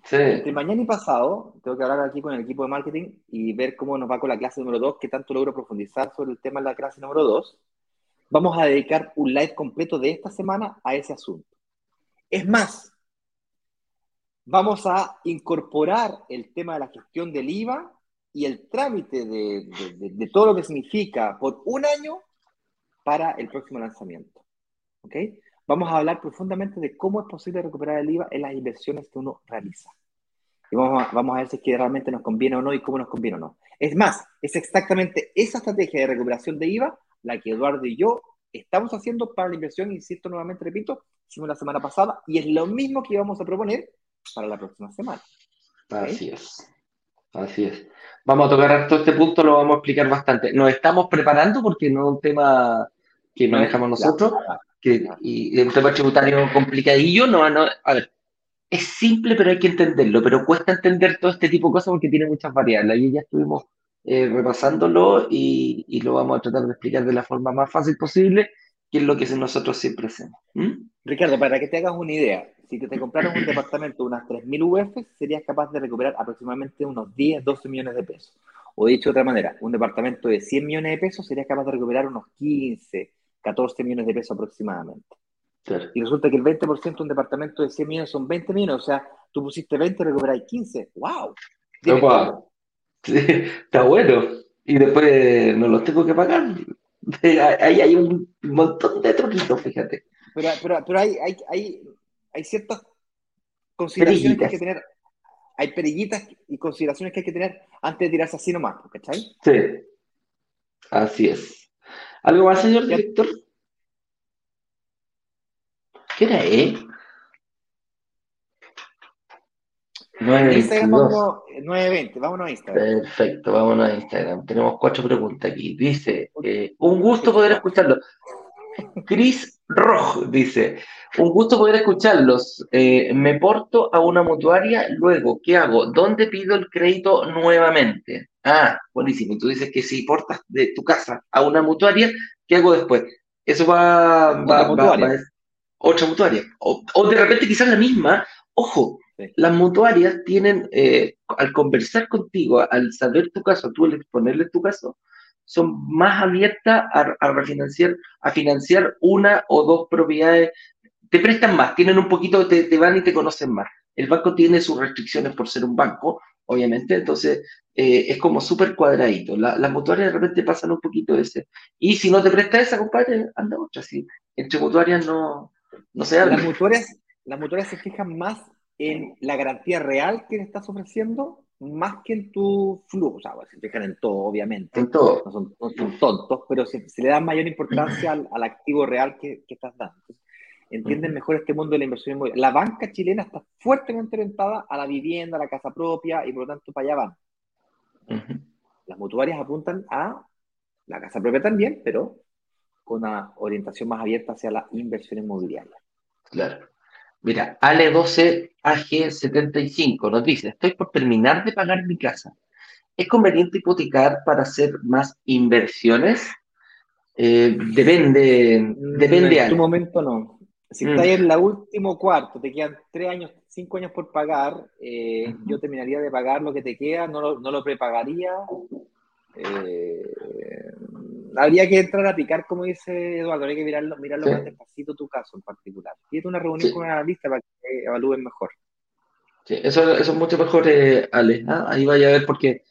Sí. Entre mañana y pasado, tengo que hablar aquí con el equipo de marketing y ver cómo nos va con la clase número 2, que tanto logro profundizar sobre el tema de la clase número 2. Vamos a dedicar un live completo de esta semana a ese asunto. Es más, vamos a incorporar el tema de la gestión del IVA y el trámite de, de todo lo que significa por un año para el próximo lanzamiento. ¿Ok? Vamos a hablar profundamente de cómo es posible recuperar el IVA en las inversiones que uno realiza. Y vamos a, vamos a ver si es que realmente nos conviene o no y cómo nos conviene o no. Es más, es exactamente esa estrategia de recuperación de IVA la que Eduardo y yo estamos haciendo para la inversión, insisto nuevamente, repito, hicimos la semana pasada y es lo mismo que vamos a proponer para la próxima semana. Así es. Así es. Vamos a tocar todo este punto, lo vamos a explicar bastante. Nos estamos preparando porque no es un tema que manejamos nosotros, que, y es un tema tributario complicadillo, no, no, a ver, es simple pero hay que entenderlo, pero cuesta entender todo este tipo de cosas porque tiene muchas variables. Ahí ya estuvimos eh, repasándolo y, y, lo vamos a tratar de explicar de la forma más fácil posible, que es lo que nosotros siempre hacemos. Ricardo, para que te hagas una idea, si te, te compraron un departamento de unas 3.000 UF, serías capaz de recuperar aproximadamente unos 10, 12 millones de pesos. O dicho de otra manera, un departamento de 100 millones de pesos serías capaz de recuperar unos 15, 14 millones de pesos aproximadamente. Y resulta que el 20% de un departamento de 100 millones son 20 millones, o sea, tú pusiste 20 y recuperáis 15. ¡Wow! Sí, está bueno. Y después no los tengo que pagar. *laughs* Ahí hay un montón de truquitos, fíjate. Pero, pero, pero hay, hay, hay, hay, ciertas consideraciones que hay que tener. Hay perillitas y consideraciones que hay que tener antes de tirarse así nomás, ¿cachai? Sí. Así es. ¿Algo más, señor director? ¿Qué era, eh? 920, vámonos a Instagram. Perfecto, vámonos a Instagram. Tenemos cuatro preguntas aquí. Dice, eh, un gusto poder escucharlo. Chris Rojo dice, un gusto poder escucharlos. Eh, me porto a una mutuaria, luego, ¿qué hago? ¿Dónde pido el crédito nuevamente? Ah, buenísimo. Tú dices que si portas de tu casa a una mutuaria, ¿qué hago después? Eso va, a va, otra mutuaria. O, de repente quizás la misma. Ojo, las mutuarias tienen, eh, al conversar contigo, al saber tu caso, tú al exponerle tu caso, son más abiertas a, refinanciar, a financiar una o dos propiedades. Te prestan más, tienen un poquito, te, van y te conocen más. El banco tiene sus restricciones por ser un banco, obviamente, entonces eh, es como súper cuadradito. las mutuarias de repente pasan un poquito de ese. Y si no te presta esa, compadre, anda otra. Entre mutuarias no, no se habla. Las mutuarias, las mutuarias se fijan más en la garantía real que le estás ofreciendo más que en tu flujo. O sea, se fijan en todo, obviamente. En todo. No son, tontos, pero se, le da mayor importancia al, activo real que, que estás dando entienden mejor este mundo de la inversión inmobiliaria. La banca chilena está fuertemente orientada a la vivienda, a la casa propia y por lo tanto para allá van. Las mutuarias apuntan a la casa propia también, pero con una orientación más abierta hacia la inversión inmobiliaria. Claro. Mira, Ale12AG75 nos dice, estoy por terminar de pagar mi casa. ¿Es conveniente hipotecar para hacer más inversiones? Eh, depende, depende. En tu momento no. Si mm. estás en la último cuarto, te quedan tres años, cinco años por pagar, eh, yo terminaría de pagar lo que te queda, no lo, no lo prepagaría. Eh, habría que entrar a picar, como dice Eduardo, hay que mirarlo, mirarlo más despacito tu caso en particular. Pídete una reunión con un analista para que evalúen mejor. Sí, eso, eso es mucho mejor, eh, Ale. ¿ah? Ahí vaya a ver porque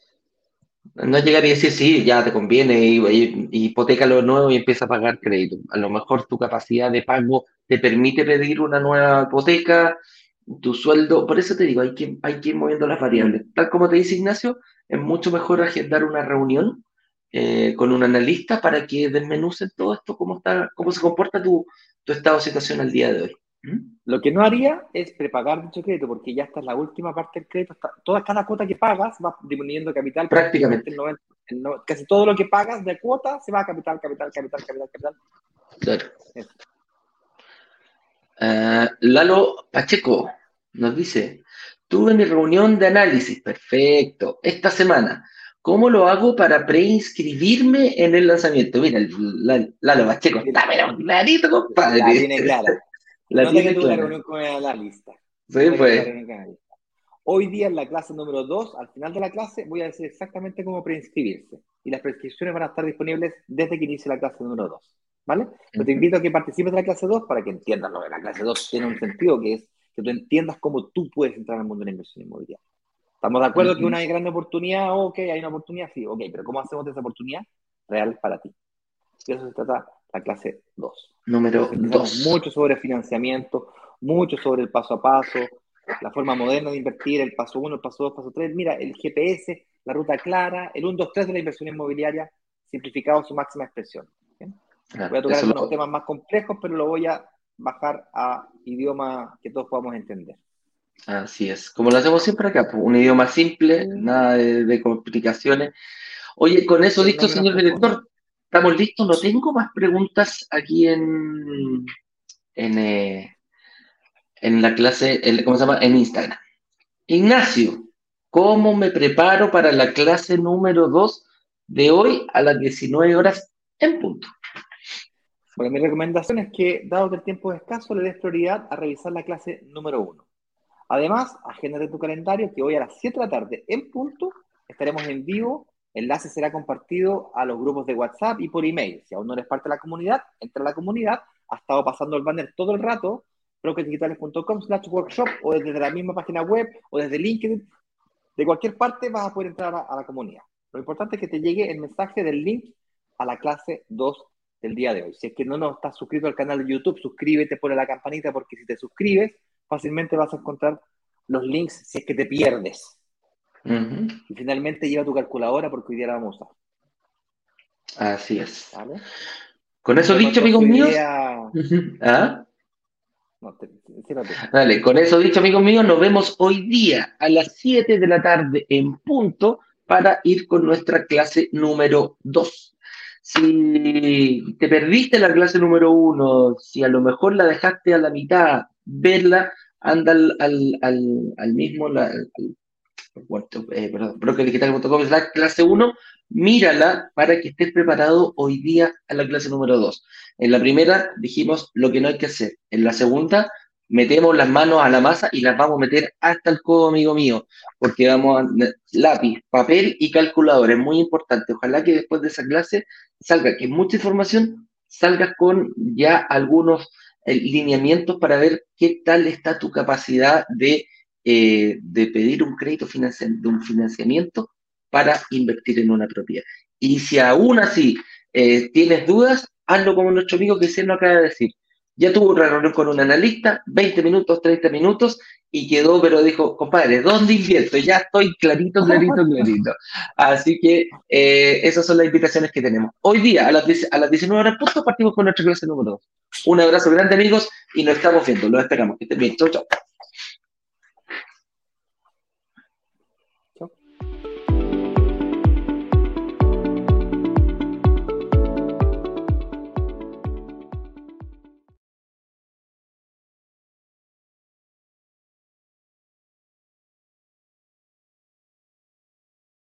No llegar y decir, sí, ya te conviene, y, hipoteca lo nuevo y empieza a pagar crédito. A lo mejor tu capacidad de pago te permite pedir una nueva hipoteca, tu sueldo. Por eso te digo, hay que, hay que ir moviendo las variables. Tal como te dice Ignacio, es mucho mejor agendar una reunión eh, con un analista para que desmenucen todo esto, cómo, está, cómo se comporta tu, tu estado de situación al día de hoy. ¿Mm? Lo que no haría es prepagar dicho crédito, porque ya está en la última parte del crédito. toda cada cuota que pagas va disminuyendo capital. Prácticamente. casi todo lo que pagas de cuota se va a capital, capital, capital, capital, capital. Claro. Uh, Lalo Pacheco nos dice, tuve mi reunión de análisis, perfecto, esta semana. ¿Cómo lo hago para preinscribirme en el lanzamiento? Mira, Lalo Pacheco, está pero clarito, compadre. La tiene clara. La no tiene clara. reunión con el analista. Sí, pues. Hoy día en la clase número 2, al final de la clase, voy a decir exactamente cómo preinscribirse. Y las prescripciones van a estar disponibles desde que inicie la clase número 2. ¿Vale? te invito a que participes de la clase 2 para que entiendas lo de la clase 2 tiene un sentido que es que tú entiendas cómo tú puedes entrar al mundo de la inversión inmobiliaria. ¿Estamos de acuerdo que una gran oportunidad? Ok, hay una oportunidad, sí, ok, pero ¿cómo hacemos de esa oportunidad real para ti? Y eso se trata la clase 2. Número 2. Mucho sobre financiamiento, mucho sobre el paso a paso, la forma moderna de invertir, el paso 1, el paso 2, el paso 3. Mira, el GPS, la ruta clara, el 1, 2, 3 de la inversión inmobiliaria, simplificado a su máxima expresión. voy a tocar algunos temas más complejos, pero lo voy a bajar a idioma que todos podamos entender. Así es, como lo hacemos siempre acá, pues, un idioma simple, nada de, complicaciones. Oye, con eso listo, señor director, estamos listos, no tengo más preguntas aquí en, en, eh, en la clase, ¿cómo se llama? En Instagram. Ignacio, ¿cómo me preparo para la clase número 2 de hoy a las 19 horas en punto? Bueno, mi recomendación es que, dado que el tiempo es escaso, le des prioridad a revisar la clase número 1. Además, agéndate tu calendario que hoy a las 7 de la tarde en punto estaremos en vivo. El enlace será compartido a los grupos de WhatsApp y por email. Si aún no eres parte de la comunidad, entra a la comunidad. Ha estado pasando el banner todo el rato, brokerdigitales.com slash workshop o desde la misma página web o desde LinkedIn. De cualquier parte vas a poder entrar a, la comunidad. Lo importante es que te llegue el mensaje del link a la clase 2 del día de hoy. Si es que no nos estás suscrito al canal de YouTube, suscríbete, ponle la campanita porque si te suscribes, fácilmente vas a encontrar los links si es que te pierdes. Y finalmente lleva tu calculadora porque hoy día la vamos a usar. Así es. Con eso dicho, amigos míos. *laughs* ¿Ah? Dale, con eso dicho, amigos míos, nos vemos hoy día a las 7 de la tarde en punto para ir con nuestra clase número 2. Si te perdiste la clase número 1, si a lo mejor la dejaste a la mitad, verla, anda al, al, al, mismo, la, eh, clase 1, mírala para que estés preparado hoy día a la clase número 2. En la primera dijimos lo que no hay que hacer. En la segunda metemos las manos a la masa y las vamos a meter hasta el codo, amigo mío, porque vamos a lápiz, papel y calculador. Es muy importante. Ojalá que después de esa clase salga, que mucha información, salgas con ya algunos lineamientos para ver qué tal está tu capacidad de, eh, de pedir un crédito de un financiamiento para invertir en una propiedad. Y si aún así eh, tienes dudas, hazlo como nuestro amigo que se nos acaba de decir. Ya tuvo una reunión con un analista, 20 minutos, 30 minutos, y quedó, pero dijo, compadre, ¿dónde invierto? Ya estoy clarito, clarito, *laughs* clarito. Así que eh, esas son las invitaciones que tenemos. Hoy día, a las, a las 19 horas punto, partimos con nuestra clase número 2. Un abrazo grande, amigos, y nos estamos viendo. Los esperamos. Que estén bien. Chau, chau.